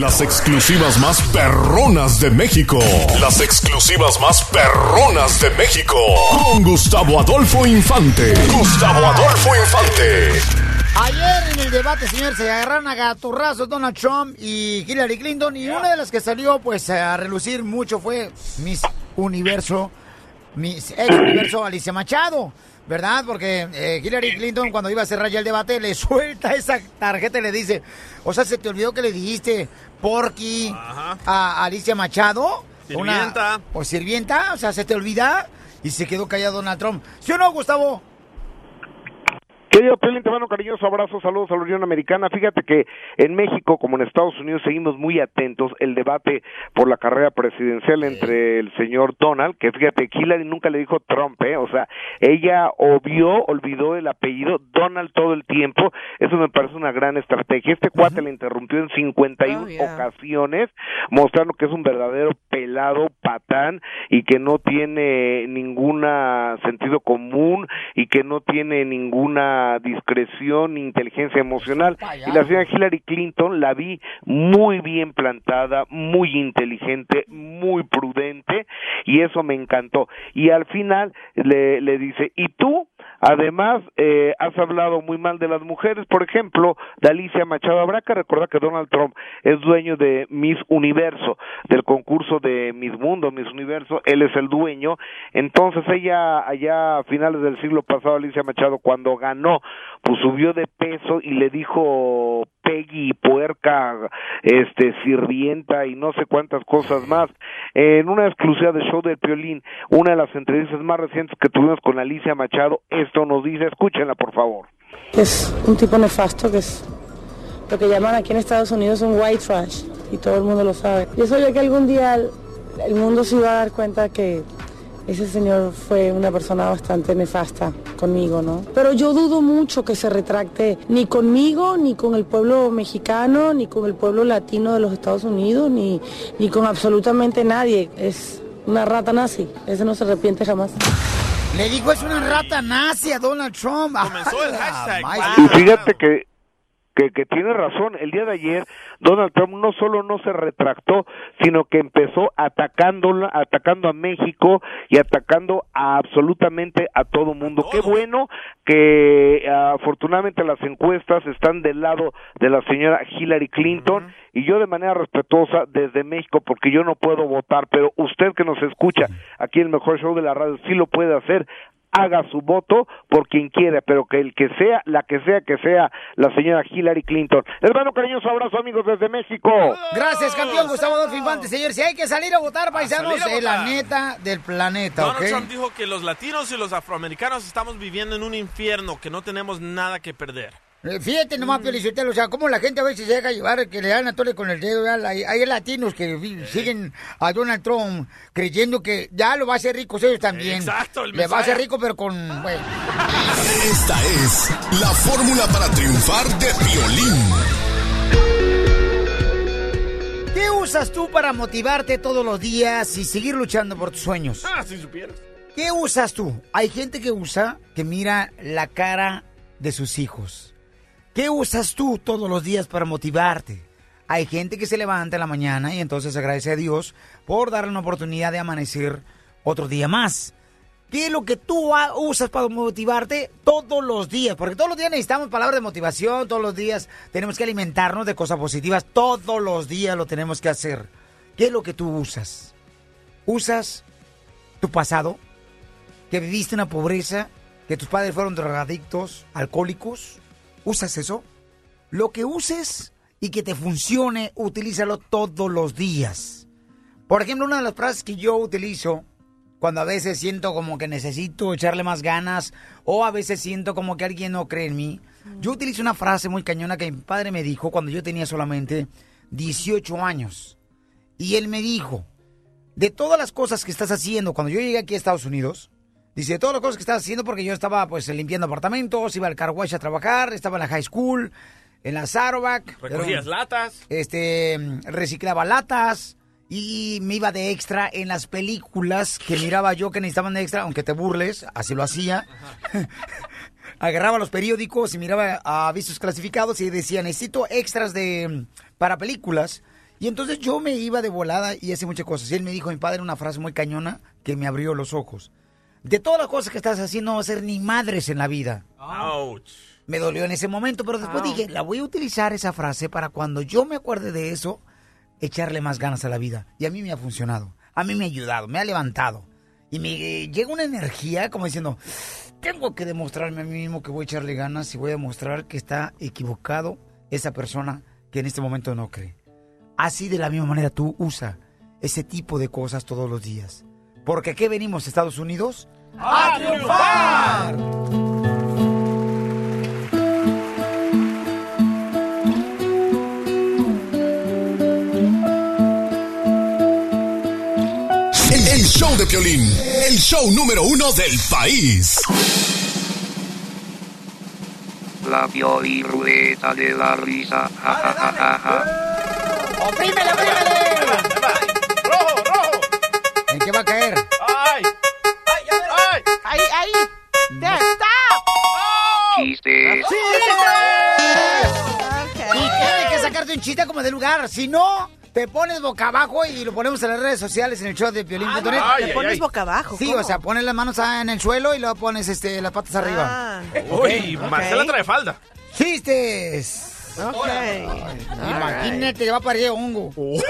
Las exclusivas más perronas de México. Las exclusivas más perronas de México. Con Gustavo Adolfo Infante. Gustavo Adolfo Infante. Ayer en el debate, señor, se agarraron a gaturrazos Donald Trump y Hillary Clinton. Y una de las que salió, pues, a relucir mucho fue Miss Universo, Miss ex Universo Alicia Machado. ¿Verdad? Porque eh, Hillary Clinton, cuando iba a cerrar ya el debate, le suelta esa tarjeta y le dice: O sea, ¿se te olvidó que le dijiste Porky a Alicia Machado? Sirvienta. o sirvienta, o sea, ¿se te olvida? Y se quedó callado Donald Trump. ¿Sí o no, Gustavo? Querido Pelín, te mando un cariñoso abrazo, saludos a la Unión Americana. Fíjate que en México, como en Estados Unidos, seguimos muy atentos el debate por la carrera presidencial entre el señor Donald, que fíjate, Hillary nunca le dijo Trump, ¿eh? o sea, ella obvió, olvidó el apellido Donald todo el tiempo. Eso me parece una gran estrategia. Este cuate le interrumpió en 51 ocasiones, mostrando que es un verdadero pelado patán y que no tiene ningún sentido común y que no tiene ninguna discreción, inteligencia emocional. Y la señora Hillary Clinton la vi muy bien plantada, muy inteligente, muy prudente, y eso me encantó. Y al final le, le dice, ¿y tú? Además, eh, has hablado muy mal de las mujeres, por ejemplo, de Alicia Machado. Habrá que recordar que Donald Trump es dueño de Miss Universo, del concurso de Miss Mundo, Miss Universo, él es el dueño. Entonces ella, allá a finales del siglo pasado, Alicia Machado, cuando ganó, pues subió de peso y le dijo Peggy, puerca, este, sirvienta y no sé cuántas cosas más. En una exclusiva de show de Piolín, una de las entrevistas más recientes que tuvimos con Alicia Machado, esto nos dice, escúchenla por favor. Es un tipo nefasto que es lo que llaman aquí en Estados Unidos un white trash y todo el mundo lo sabe. Yo sabía que algún día el, el mundo se iba a dar cuenta que ese señor fue una persona bastante nefasta conmigo, ¿no? Pero yo dudo mucho que se retracte ni conmigo, ni con el pueblo mexicano, ni con el pueblo latino de los Estados Unidos, ni, ni con absolutamente nadie. Es una rata nazi. Ese no se arrepiente jamás. Le dijo es una rata nazi a Donald Trump. Comenzó el hashtag. Y fíjate que que, que tiene razón. El día de ayer Donald Trump no solo no se retractó, sino que empezó atacando, atacando a México y atacando a absolutamente a todo mundo. Qué bueno que afortunadamente las encuestas están del lado de la señora Hillary Clinton y yo de manera respetuosa desde México porque yo no puedo votar, pero usted que nos escucha aquí en el mejor show de la radio sí lo puede hacer haga su voto por quien quiera, pero que el que sea, la que sea que sea la señora Hillary Clinton. Hermano cariñoso abrazo amigos desde México. Gracias, campeón Gustavo Adolfo Infante. Señor, si hay que salir a votar, paisanos, salir a es la neta del planeta, Donald. Trump dijo que los latinos y los afroamericanos estamos viviendo en un infierno, que no tenemos nada que perder. Eh, Fíjate nomás, Mm. Piolichotelo, o sea, cómo la gente a veces se deja llevar, que le dan a tole con el dedo, hay, hay latinos que siguen a Donald Trump creyendo que ya lo va a hacer rico ellos también. Exacto, el Le va a hacer rico, pero con, bueno. Esta es la fórmula para triunfar de violín. ¿Qué usas tú para motivarte todos los días y seguir luchando por tus sueños? Ah, si supieras. ¿Qué usas tú? Hay gente que usa, que mira la cara de sus hijos. ¿Qué usas tú todos los días para motivarte? Hay gente que se levanta en la mañana y entonces agradece a Dios por darle una oportunidad de amanecer otro día más. ¿Qué es lo que tú usas para motivarte todos los días? Porque todos los días necesitamos palabras de motivación, todos los días tenemos que alimentarnos de cosas positivas, todos los días lo tenemos que hacer. ¿Qué es lo que tú usas? ¿Usas tu pasado? ¿Que viviste una pobreza? ¿Que tus padres fueron drogadictos, alcohólicos? ¿Usas eso? Lo que uses y que te funcione, utilízalo todos los días. Por ejemplo, una de las frases que yo utilizo cuando a veces siento como que necesito echarle más ganas o a veces siento como que alguien no cree en mí, yo utilizo una frase muy cañona que mi padre me dijo cuando yo tenía solamente 18 años. Y él me dijo, de todas las cosas que estás haciendo, cuando yo llegué aquí a Estados Unidos, dice, de todas las cosas que estás haciendo, porque yo estaba pues limpiando apartamentos, iba al car wash a trabajar, estaba en la high school, en la Sarovac. Recogías latas. este reciclaba latas y me iba de extra en las películas que miraba yo que necesitaban de extra, aunque te burles, así lo hacía. Agarraba los periódicos y miraba a avisos clasificados y decía, necesito extras de para películas. Y entonces yo me iba de volada y hacía muchas cosas. Y él me dijo, mi padre, una frase muy cañona que me abrió los ojos. De todas las cosas que estás haciendo no va a ser ni madres en la vida. Ouch. Me dolió en ese momento, pero después dije, la voy a utilizar esa frase para cuando yo me acuerde de eso, echarle más ganas a la vida. Y a mí me ha funcionado. A mí me ha ayudado, me ha levantado. Y me eh, llega una energía como diciendo, tengo que demostrarme a mí mismo que voy a echarle ganas y voy a demostrar que está equivocado esa persona que en este momento no cree. Así de la misma manera tú usa ese tipo de cosas todos los días. Porque aquí venimos, Estados Unidos, a triunfar. El, show de Piolín, el show número uno del país. La Piolín Rueda de la Risa. Chiste. Y tienes que sacarte un chiste como de lugar. Si no, te pones boca abajo y lo ponemos en las redes sociales en el show de Piolín.net. Ay, Te pones ay. boca abajo, Sí, ¿cómo? o sea, pones las manos ah, en el suelo y luego pones este, las patas arriba. Ah. Uy. Marcela trae falda. ¡Chistes! Ok. Imagínate que va a parecer hongo.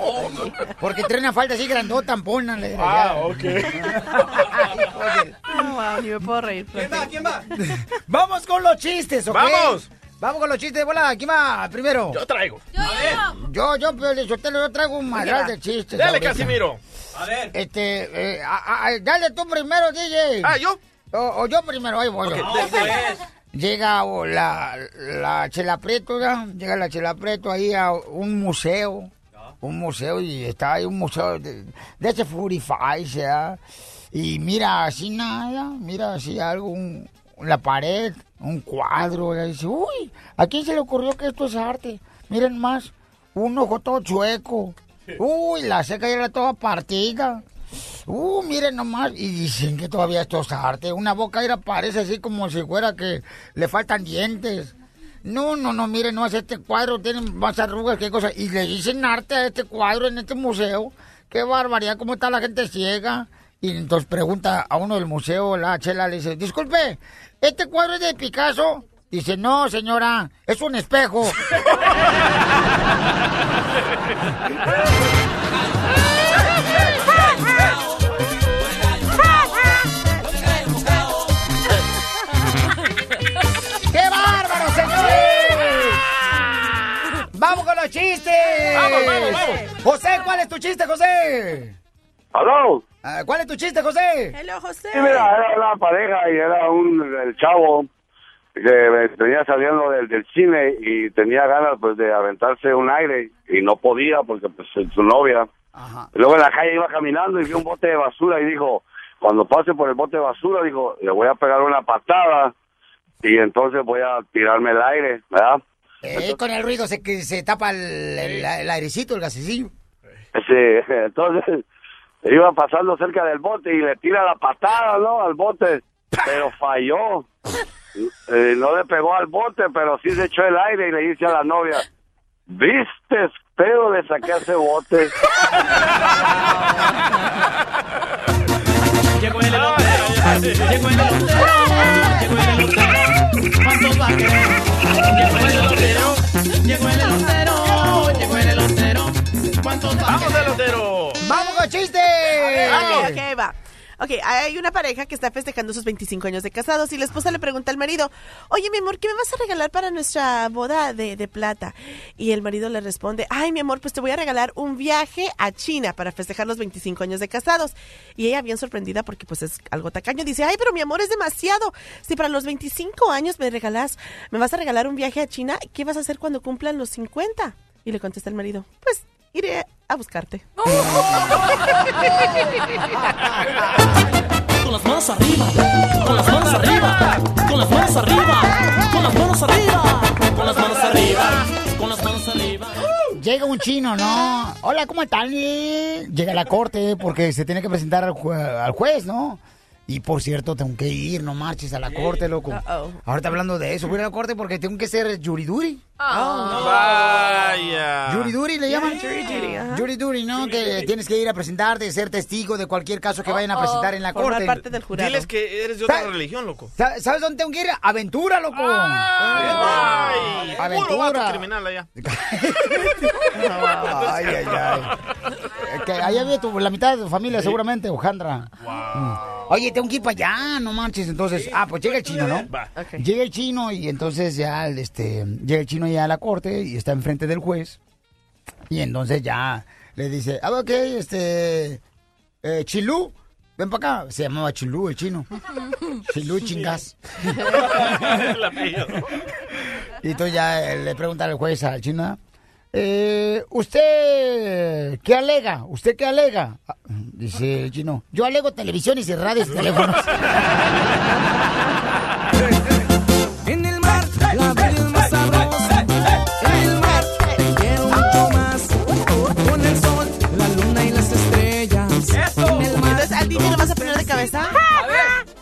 Porque trae una falda así grandota, pónale. Ah, ok. No, wow, ni me puedo reír. ¿Quién va? ¿Quién va? Vamos con los chistes, ¿ok? ¡Vamos! Vamos con los chistes de bola. ¿Quién va primero? Yo traigo. Yo, yo, Piolín Sotelo, yo traigo un madral de chistes. Dale, ahorita. Casimiro. A ver. Este, eh, a- a- dale tú primero, DJ. Ah, ¿yo? O, o yo primero, ahí voy. Ok, yo. dale, dale. Llega o, la, la Chela Prieto, ¿ya? Llega la Chela Prieto ahí a un museo. Un museo y está ahí un museo de, de ese Furify, ¿ya? Y mira así nada, mira así algo, un- la pared, un cuadro, y dice, uy, ¿a quién se le ocurrió que esto es arte? Miren más, un ojo todo chueco. Uy, la seca ya era toda partida. Uh, miren nomás. Y dicen que todavía esto es arte. Una boca era parece así como si fuera que le faltan dientes. No, no, no, miren, no, este cuadro tiene más arrugas que cosas. Y le dicen arte a este cuadro en este museo. Qué barbaridad, cómo está la gente ciega. Y entonces pregunta a uno del museo, la chela le dice, disculpe, ¿este cuadro es de Picasso? Dice, no, señora, es un espejo. ¡Vamos con los chistes! Vamos, vamos, vamos. José, ¿cuál es tu chiste, José? ¿Aló? Ah, ¿Cuál es tu chiste, José? Hello, José. Sí, mira, era una pareja y era un el chavo que venía saliendo del, del cine y tenía ganas pues de aventarse un aire y no podía porque pues su novia. Y luego en la calle iba caminando y vio un bote de basura y dijo, cuando pase por el bote de basura, dijo, le voy a pegar una patada y entonces voy a tirarme el aire, ¿verdad? Eh, con el ruido se, que se tapa el, el, el airecito, el gasecillo. Sí, entonces iba pasando cerca del bote y le tira la patada, ¿no? Al bote, pero falló. Eh, no le pegó al bote, pero sí se echó el aire y le dice a la novia, ¿viste? Pero le saqué a ese bote. Llegó el elotero, llegó el elotero, llegó el elotero. ¿Cuántos va a querer? Llegó el elotero, llegó el elotero, llegó el elotero. ¿Cuántos va a ¡Vamos, querer? elotero! ¡Vamos con chiste! Ok, ok, va. Ok, hay una pareja que está festejando sus 25 años de casados y la esposa le pregunta al marido, oye, mi amor, ¿qué me vas a regalar para nuestra boda de, de plata? Y el marido le responde, ay, mi amor, pues te voy a regalar un viaje a China para festejar los 25 años de casados. Y ella, bien sorprendida porque pues es algo tacaño, dice, ay, pero mi amor, es demasiado. Si para los 25 años me regalas, me vas a regalar un viaje a China, ¿qué vas a hacer cuando cumplan los 50? Y le contesta el marido, pues iré a buscarte. Con las manos arriba, con las manos arriba, con las manos arriba, con las manos arriba, con las manos arriba, con las manos arriba. Llega un chino, ¿no? Hola, ¿cómo están? Llega a la corte porque se tiene que presentar al, jue- al juez, ¿no? Y por cierto, tengo que ir, no marches a la corte, loco. Uh-oh. Ahorita hablando de eso, voy a ir a la corte porque tengo que ser yuriduri. Vaya. Yuriduri le llaman. Ajá. Yuriduri, ¿no? Que tienes que ir a presentarte, ser testigo de cualquier caso que vayan a presentar en la Formar corte. parte del jurado. Diles que eres de otra ¿Sabes? religión, loco. Sa- ¿Sabes dónde tengo que ir? Aventura, loco. Ay, vato Aventura. criminal allá. Ay, ay, ay. Eh, Que allá vive tu- la mitad de tu familia, seguramente, Ojandra. Mm. Oye, tengo que ir para allá, no manches. Entonces, ah, pues llega el chino, ¿no? Va. Llega el chino y entonces ya, este, llega el chino ya a la corte y está enfrente del juez. Y entonces ya le dice, ah, ok, este, eh, Chilú, ven para acá. Se llamaba Chilú el chino. Chilú chingas. Y entonces ya le pregunta al juez al chino, eh, ¿usted qué alega? ¿Usted qué alega? Ah, Dice el chino, yo alego televisiones y radios y teléfonos.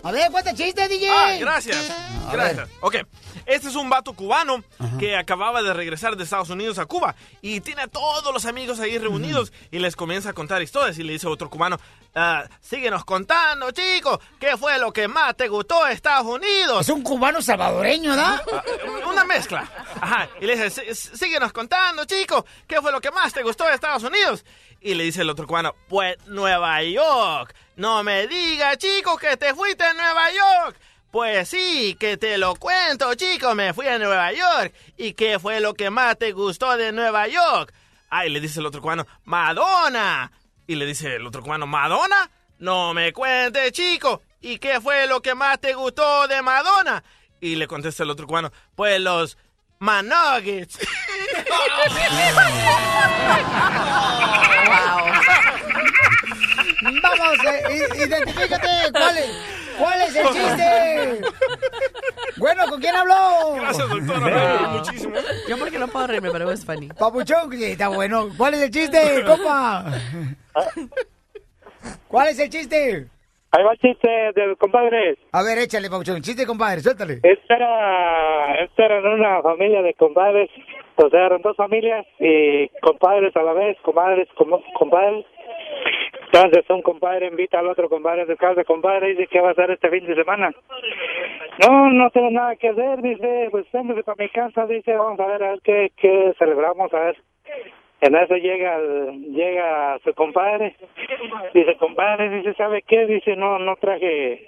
A ver, cuenta chiste, DJ. Ah, gracias. Gracias. Ok. Este es un vato cubano que acababa de regresar de Estados Unidos a Cuba y tiene a todos los amigos ahí reunidos y les comienza a contar historias y le dice otro cubano, "Ah, síguenos contando, chicos, ¿qué fue lo que más te gustó de Estados Unidos? Es un cubano salvadoreño, ¿da? Ah, Una mezcla. Ajá. Y le dice, "Sí- síguenos contando, chicos, ¿qué fue lo que más te gustó de Estados Unidos? Y le dice el otro cubano, pues Nueva York. No me digas, chicos, que te fuiste a Nueva York. Pues sí, que te lo cuento, chicos, me fui a Nueva York. ¿Y qué fue lo que más te gustó de Nueva York? Ay, le dice el otro cubano, Madonna. Y le dice el otro cubano, ¿Madonna? No me cuentes, chico. ¿Y qué fue lo que más te gustó de Madonna? Y le contesta el otro cubano, pues los Manuggets. Vamos, eh, identifícate. ¿Cuál es, ¿Cuál es el chiste? Bueno, ¿con quién habló? Gracias, doctora, muchísimo. Yo porque no puedo reírme, pero es funny. Papuchón, está bueno. ¿Cuál es el chiste, compa? ¿Cuál es el chiste? Ahí va el chiste del compadre. A ver, échale, Papuchón. Chiste, compadre, suéltale. Esta era, esta era una familia de compadres, o sea, eran dos familias y compadres a la vez, comadres, como compadres. Entonces un compadre invita al otro compadre su casa, compadre, y dice, ¿qué va a hacer este fin de semana? No, no tengo nada que hacer, dice, pues véngase para mi casa, dice, vamos a ver, a ver qué, qué celebramos, a ver. En eso llega llega su compadre, dice, compadre, dice, ¿sabe qué? Dice, no, no traje,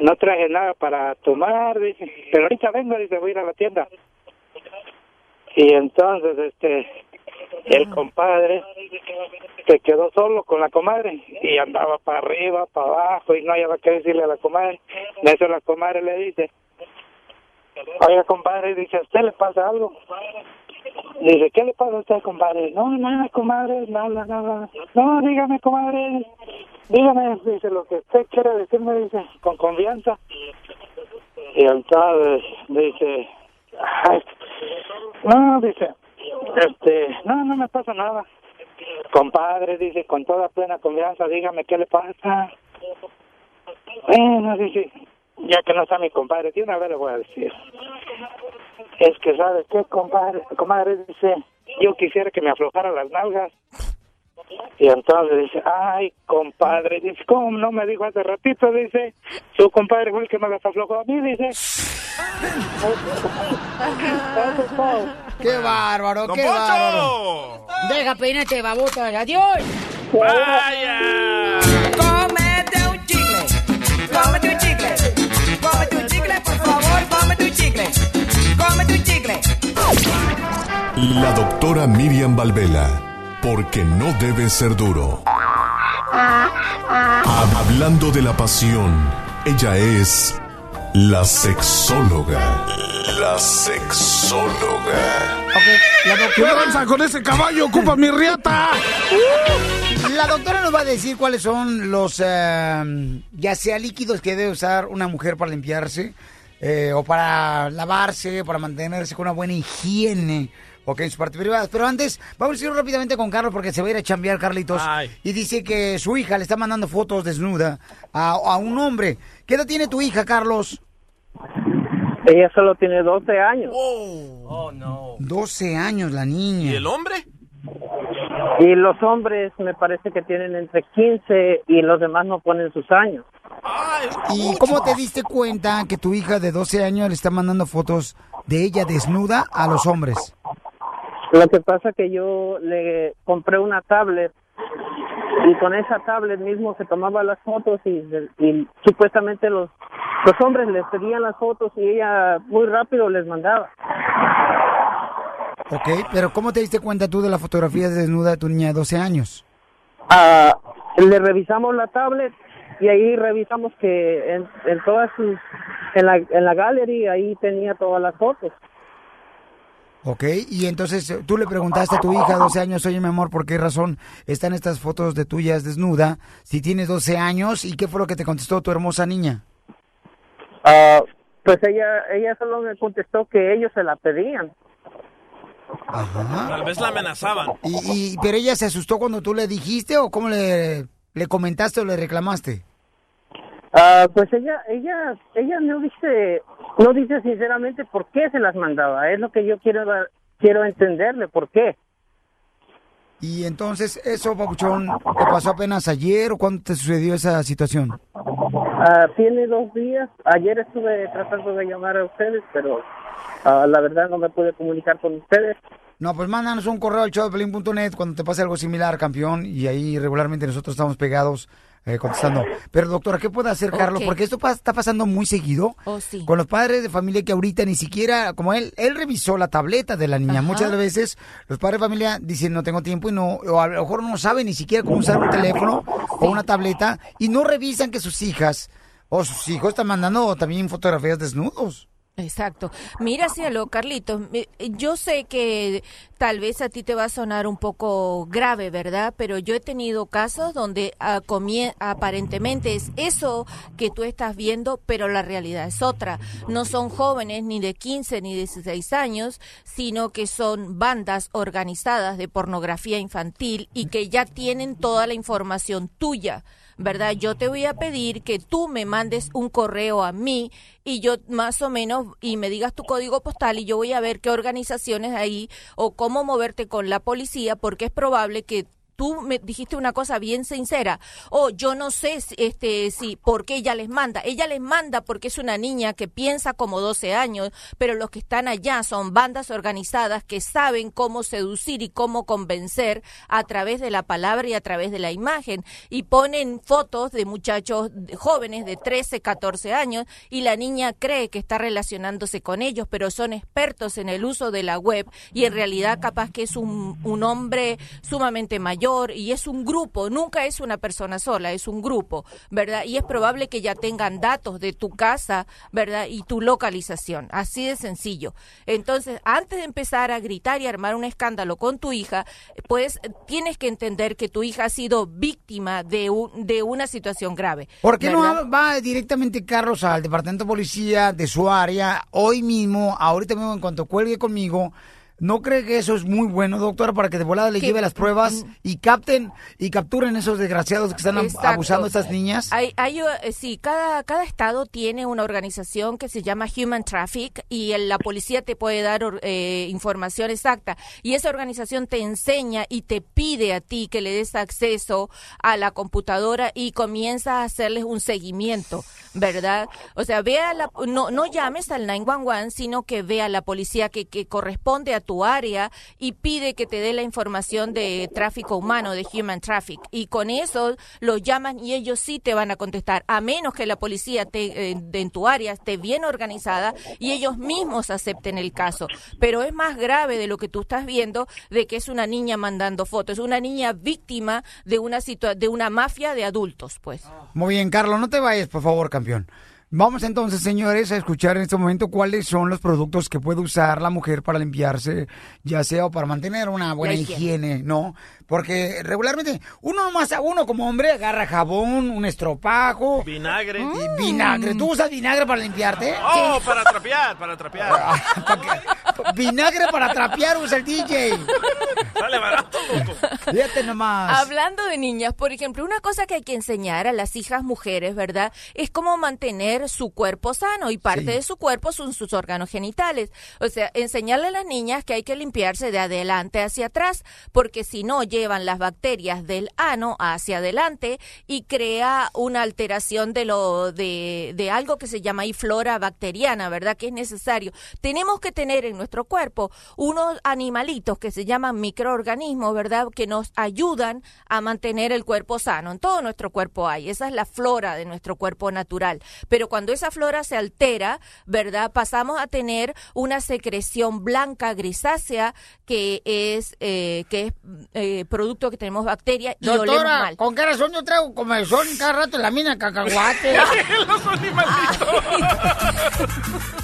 no traje nada para tomar, dice, pero ahorita vengo, dice, voy a ir a la tienda. Y entonces, este, el compadre se quedó solo con la comadre y andaba para arriba, para abajo y no hallaba qué decirle a la comadre. De eso la comadre le dice, oiga compadre, dice, ¿a usted le pasa algo? Dice, ¿qué le pasa a usted, compadre? No, nada, comadre, nada, nada. No, dígame, comadre, dígame, dice, lo que usted quiere decirme, dice, con confianza. Y entonces dice, "Ay, no, dice, este, no, no me pasa nada. Compadre, dice, con toda plena confianza, dígame qué le pasa. Bueno, dice, ya que no está mi compadre, de una vez le voy a decir. Es que, ¿sabe qué, compadre? Comadre dice, yo quisiera que me aflojara las nalgas. Y entonces dice, ay, compadre, dice, ¿cómo no me dijo hace ratito? Dice, su compadre fue el que me las aflojó a mí, dice. ¡Qué bárbaro, ¡Don qué bárbaro! Deja peinarte, babota. ¡Adiós! ¡Vaya! La doctora Miriam Valvela, porque no debe ser duro. Hablando de la pasión, ella es la sexóloga. La sexóloga. La ¿Qué danza con ese caballo? ¡Ocupa mi riata! La doctora nos va a decir cuáles son los, eh, ya sea líquidos que debe usar una mujer para limpiarse, eh, o para lavarse, para mantenerse con una buena higiene, ok, en su parte privada. Pero antes, vamos a ir rápidamente con Carlos porque se va a ir a chambear, Carlitos. Ay. Y dice que su hija le está mandando fotos desnuda a, a un hombre. ¿Qué edad tiene tu hija, Carlos? Ella solo tiene 12 años. Oh, no. 12 años la niña. ¿Y el hombre? Y los hombres me parece que tienen entre 15 y los demás no ponen sus años. ¿Y cómo te diste cuenta que tu hija de 12 años le está mandando fotos de ella desnuda a los hombres? Lo que pasa que yo le compré una tablet y con esa tablet mismo se tomaba las fotos y, y supuestamente los los hombres les pedían las fotos y ella muy rápido les mandaba. Ok, pero ¿cómo te diste cuenta tú de la fotografía desnuda de tu niña de 12 años? Ah, le revisamos la tablet y ahí revisamos que en, en todas sus en la en la gallery ahí tenía todas las fotos. Ok, y entonces eh, tú le preguntaste a tu hija de 12 años, oye mi amor, ¿por qué razón están estas fotos de tuyas desnuda? Si tienes 12 años, ¿y qué fue lo que te contestó tu hermosa niña? Ah, pues ella, ella solo me contestó que ellos se la pedían. Tal vez la amenazaban. ¿Y, y- pero ella se asustó cuando tú le dijiste o cómo le, le comentaste o le reclamaste? Ah, pues ella, ella, ella no dice, no dice sinceramente por qué se las mandaba. Es lo que yo quiero, dar- quiero entenderle por qué. Y entonces, ¿eso, Papuchón, te pasó apenas ayer o cuándo te sucedió esa situación? Ah, tiene dos días. Ayer estuve tratando de llamar a ustedes, pero ah, la verdad no me pude comunicar con ustedes. No, pues mándanos un correo al showdeplin.net cuando te pase algo similar, campeón, y ahí regularmente nosotros estamos pegados eh, contestando. Pero, doctora, ¿qué puede hacer Carlos? Porque esto pa- está pasando muy seguido Oh, sí. con los padres de familia que ahorita ni siquiera, como él, él revisó la tableta de la niña. Ajá. Muchas veces los padres de familia dicen no tengo tiempo y no, o a lo mejor no saben ni siquiera cómo usar un teléfono o una tableta y no revisan que sus hijas o sus hijos están mandando también fotografías desnudos. Exacto. Mira, cielo, Carlitos, yo sé que tal vez a ti te va a sonar un poco grave, ¿verdad? Pero yo he tenido casos donde ah, comie- aparentemente es eso que tú estás viendo, pero la realidad es otra. No son jóvenes ni de 15 ni de 16 años, sino que son bandas organizadas de pornografía infantil y que ya tienen toda la información tuya. ¿Verdad? Yo te voy a pedir que tú me mandes un correo a mí y yo más o menos y me digas tu código postal y yo voy a ver qué organizaciones ahí o cómo moverte con la policía porque es probable que tú me dijiste una cosa bien sincera. Oh, yo no sé este, si, por qué ella les manda. Ella les manda porque es una niña que piensa como 12 años, pero los que están allá son bandas organizadas que saben cómo seducir y cómo convencer a través de la palabra y a través de la imagen. Y ponen fotos de muchachos jóvenes de 13, 14 años y la niña cree que está relacionándose con ellos, pero son expertos en el uso de la web y en realidad capaz que es un, un hombre sumamente mayor y es un grupo, nunca es una persona sola, es un grupo, ¿verdad? Y es probable que ya tengan datos de tu casa, ¿verdad? Y tu localización, así de sencillo. Entonces, antes de empezar a gritar y armar un escándalo con tu hija, pues tienes que entender que tu hija ha sido víctima de, un- de una situación grave. ¿Por qué ¿verdad? no va directamente Carlos al departamento de policía de su área hoy mismo, ahorita mismo en cuanto cuelgue conmigo? ¿No cree que eso es muy bueno, doctora, para que de volada le lleve las pruebas y capten y capturen esos desgraciados que están Exacto. abusando de estas niñas? Hay, hay, eh, sí, cada, cada estado tiene una organización que se llama Human Traffic y el- la policía te puede dar eh, información exacta. Y esa organización te enseña y te pide a ti que le des acceso a la computadora y comienza a hacerles un seguimiento, ¿verdad? O sea, ve a la, no, no llames al 911, sino que ve a la policía que, que corresponde a tu área y pide que te dé la información de tráfico humano, de human traffic. Y con eso los llaman y ellos sí te van a contestar, a menos que la policía te, eh, en tu área esté bien organizada y ellos mismos acepten el caso. Pero es más grave de lo que tú estás viendo, de que es una niña mandando fotos, una niña víctima de una, situa- de una mafia de adultos, pues. Muy bien, Carlos, no te vayas, por favor, campeón. Vamos entonces, señores, a escuchar en este momento cuáles son los productos que puede usar la mujer para limpiarse, ya sea o para mantener una buena higiene. higiene. ¿no? Porque regularmente uno más a uno como hombre agarra jabón, un estropajo, Vinagre. y vinagre. ¿Tú usas vinagre para limpiarte? Oh, para trapear, para trapear. vinagre para trapear usa el DJ. Sale barato, loco. Fíjate nomás. Hablando de niñas, por ejemplo, una cosa que hay que enseñar a las hijas mujeres, ¿verdad? Es cómo mantener su cuerpo sano y parte de su cuerpo son sus órganos genitales. O sea, enseñarle a las niñas que hay que limpiarse de adelante hacia atrás, porque si no llevan las bacterias del ano hacia adelante y crea una alteración de lo de, de algo que se llama ahí flora bacteriana, ¿verdad? Que es necesario. Tenemos que tener en nuestro cuerpo unos animalitos que se llaman microorganismos, ¿verdad? Que nos ayudan a mantener el cuerpo sano. En todo nuestro cuerpo hay. Esa es la flora de nuestro cuerpo natural. Pero cuando esa flora se altera, ¿verdad? Pasamos a tener una secreción blanca grisácea que es, eh, que es eh, producto que tenemos bacterias y olemos Doctora, mal. ¿con qué razón yo traigo comezón cada rato en la mina de cacahuate? Los animalitos.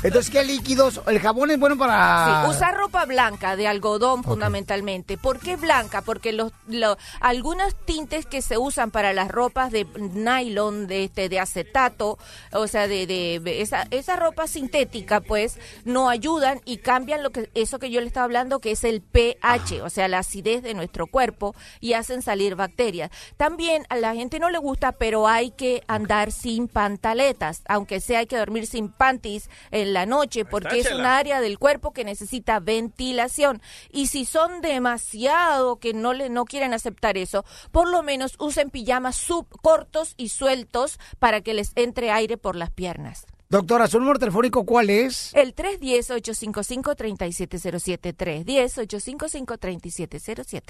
Entonces, ¿qué líquidos? ¿El jabón es bueno para. Sí, usar ropa blanca de algodón fundamentalmente. ¿Por qué blanca? Porque los, lo- algunos tintes que se usan para las ropas de nylon, de este, de acetato, o sea, de, de esa, esa ropa sintética, pues, no ayudan y cambian lo que eso que yo le estaba hablando, que es el pH, o sea, la acidez de nuestro cuerpo y hacen salir bacterias. También a la gente no le gusta, pero hay que andar sin pantaletas, aunque sea hay que dormir sin panties en la noche, porque es un área del cuerpo que necesita ventilación. Y si son demasiado que no le no quieren aceptar eso, por lo menos usen pijamas sub cortos y sueltos para que les entre aire por las piernas. Doctora, ¿su número telefónico cuál es? El 310-855-3707. 310-855-3707.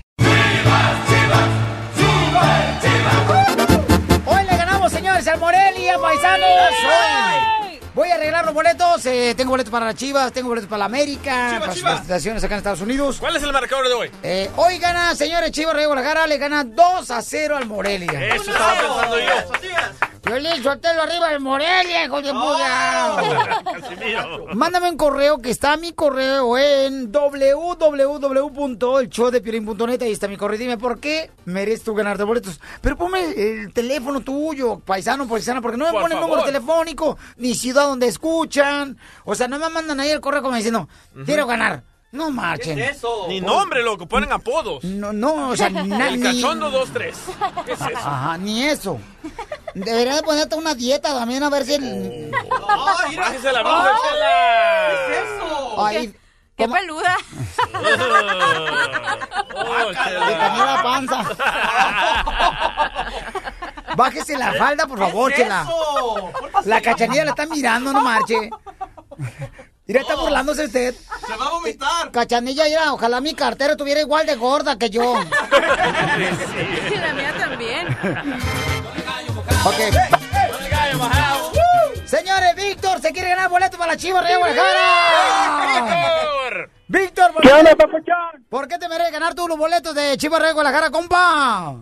Hoy le ganamos, señores, al Morelia, paisanos. Hoy voy a arreglar los boletos. eh, tengo boletos para las Chivas, tengo boletos para la América, Chivas, para sus presentaciones acá en Estados Unidos. ¿Cuál es el marcador de hoy? Eh, hoy gana, señores, Chivas Rey Guadalajara, le gana 2 a 0 al Morelia. Eso estaba pensando yo. Violín, suéltelo arriba del Morelia, hijo de puta. Casimiro. Mándame un correo que está mi correo en www.elshowdepiolín.net. Ahí está mi correo. Dime por qué mereces tú ganarte boletos. Pero ponme el teléfono tuyo, paisano, paisana, porque no me Por ponen favor. número telefónico ni ciudad donde escuchan. O sea, no me mandan ahí el correo como diciendo, quiero ganar. No marchen. Ni nombre, loco, ponen apodos. No, no, o sea, na- El ni- cachondo 2-3. ¿Qué es eso? Ajá, ni eso. Debería de ponerte una dieta también a ver si el... Bájese la blusa, Chela. ¿Qué es eso? Ay, ¡Qué peluda! Oh, cambió la panza. Bájese la falda, por favor, Chela. La cachanilla la está mirando, no marche. Mira, está burlándose usted. Se va a vomitar. Cachanilla, mira, ojalá mi cartera estuviera igual de gorda que yo. Y la mía también. Ok. Señores, Víctor se quiere ganar boleto para la Chivas Rey Guadalajara. Víctor, ¿por ¿Qué onda, papuchón? ¿Por qué te mereces ganar tú los boletos de Chivas Rey Guadalajara, compa?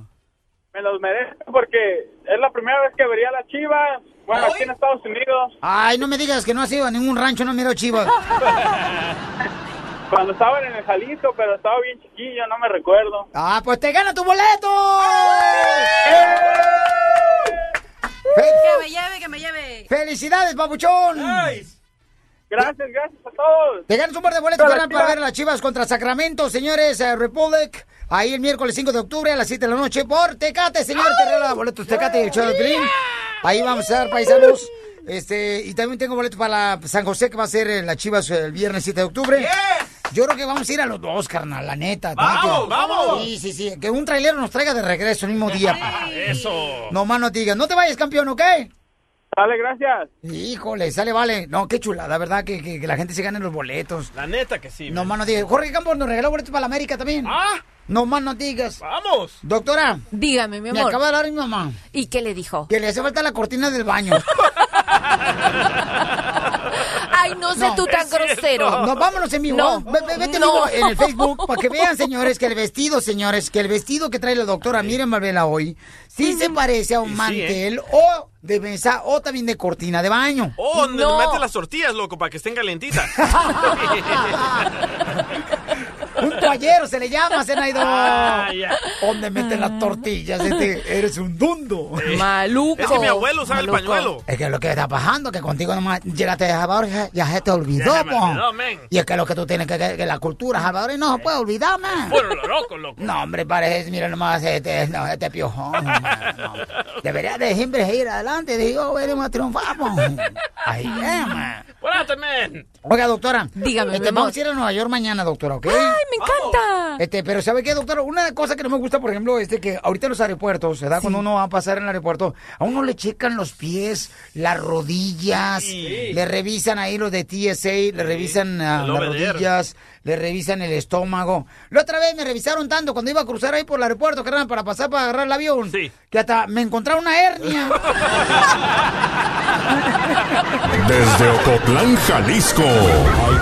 Me los merezco porque es la primera vez que vería a las chivas. Bueno, aquí en Estados Unidos. Ay, no me digas que no has ido a ningún rancho, no miro Chivas. Cuando estaban en el Jalisco, pero estaba bien chiquillo, no me recuerdo. Ah, pues te gana tu boleto. Que me lleve, que me lleve. ¡Felicidades, papuchón! Gracias, gracias a todos. Te ganas un par de boletos para Chivas. ver a las Chivas contra Sacramento, señores, eh, Republic. Ahí el miércoles 5 de octubre a las 7 de la noche por Tecate, señor. Te regala boletos Tecate y el show de Piolín. Ahí vamos a estar, paisanos. Este, y también tengo boletos para la San José, que va a ser en las Chivas el viernes 7 de octubre. Yo creo que vamos a ir a los dos, carnal, la neta. ¡Vamos, vamos! Sí, sí, sí. Que un trailero nos traiga de regreso el mismo día. Eso. No más no digas. No te vayas, campeón, ¿ok? Dale, gracias. Híjole, sale, vale. No, qué chulada, ¿verdad? Que, que, que la gente se gane los boletos. La neta que sí. No más no digas. Jorge Campos nos regaló boletos para la América también. ¡Ah! No más no digas. ¡Vamos! Doctora, Dígame, mi me amor. acaba de hablar mi mamá. ¿Y qué le dijo? Que le hace falta la cortina del baño. Ay, no sé No, tú tan grosero. No, vámonos en vivo. No. Ve- ve- Vete en No. vivo en el Facebook para que vean, señores, que el vestido, señores, que el vestido que trae la doctora Miren Malvela hoy sí se parece a un sí, mantel o de mesa o también de cortina de baño. Oh, donde No. le metes las tortillas, loco, para que estén calientitas. Un toallero se le llama, Zenaido. Ah, ya. ¿Dónde meten las tortillas? Este, eres un dundo. Maluco. Es que mi abuelo usaba el pañuelo. Es que lo que está pasando, que contigo nomás llegaste de Salvador ya- ya se te olvidó, Ya po. olvidó. Y es que lo que tú tienes que, que, que la cultura salvadoreña no se puede olvidar, man. Bueno, lo loco, loco. No, hombre, parece, mira nomás este, no, este piojón. man, no. Debería de siempre seguir adelante. Digo, venimos a triunfar, po. Ahí es, man. ¡Buenas, men! Oiga, doctora. Dígame, este. Vamos a ir a Nueva York mañana, doctora, ¿ok? Ay, me encanta. Este, pero ¿sabe qué, doctora? Una cosa que no me gusta, por ejemplo, es de que ahorita en los aeropuertos, ¿verdad? Cuando uno va a pasar en el aeropuerto, a uno le checan los pies, las rodillas, Sí. le revisan ahí los de TSA, le revisan ah, las rodillas, le revisan el estómago. La otra vez me revisaron tanto cuando iba a cruzar ahí por el aeropuerto, carnal, para pasar para agarrar el avión, Sí. que hasta me encontraron una hernia. Desde Ocotlán, Jalisco.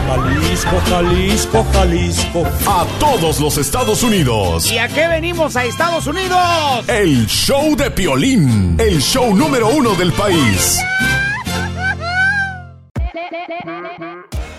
Jalisco, Jalisco, Jalisco. A todos los Estados Unidos. ¿Y a qué venimos a Estados Unidos? El show de Piolín. El show número uno del país.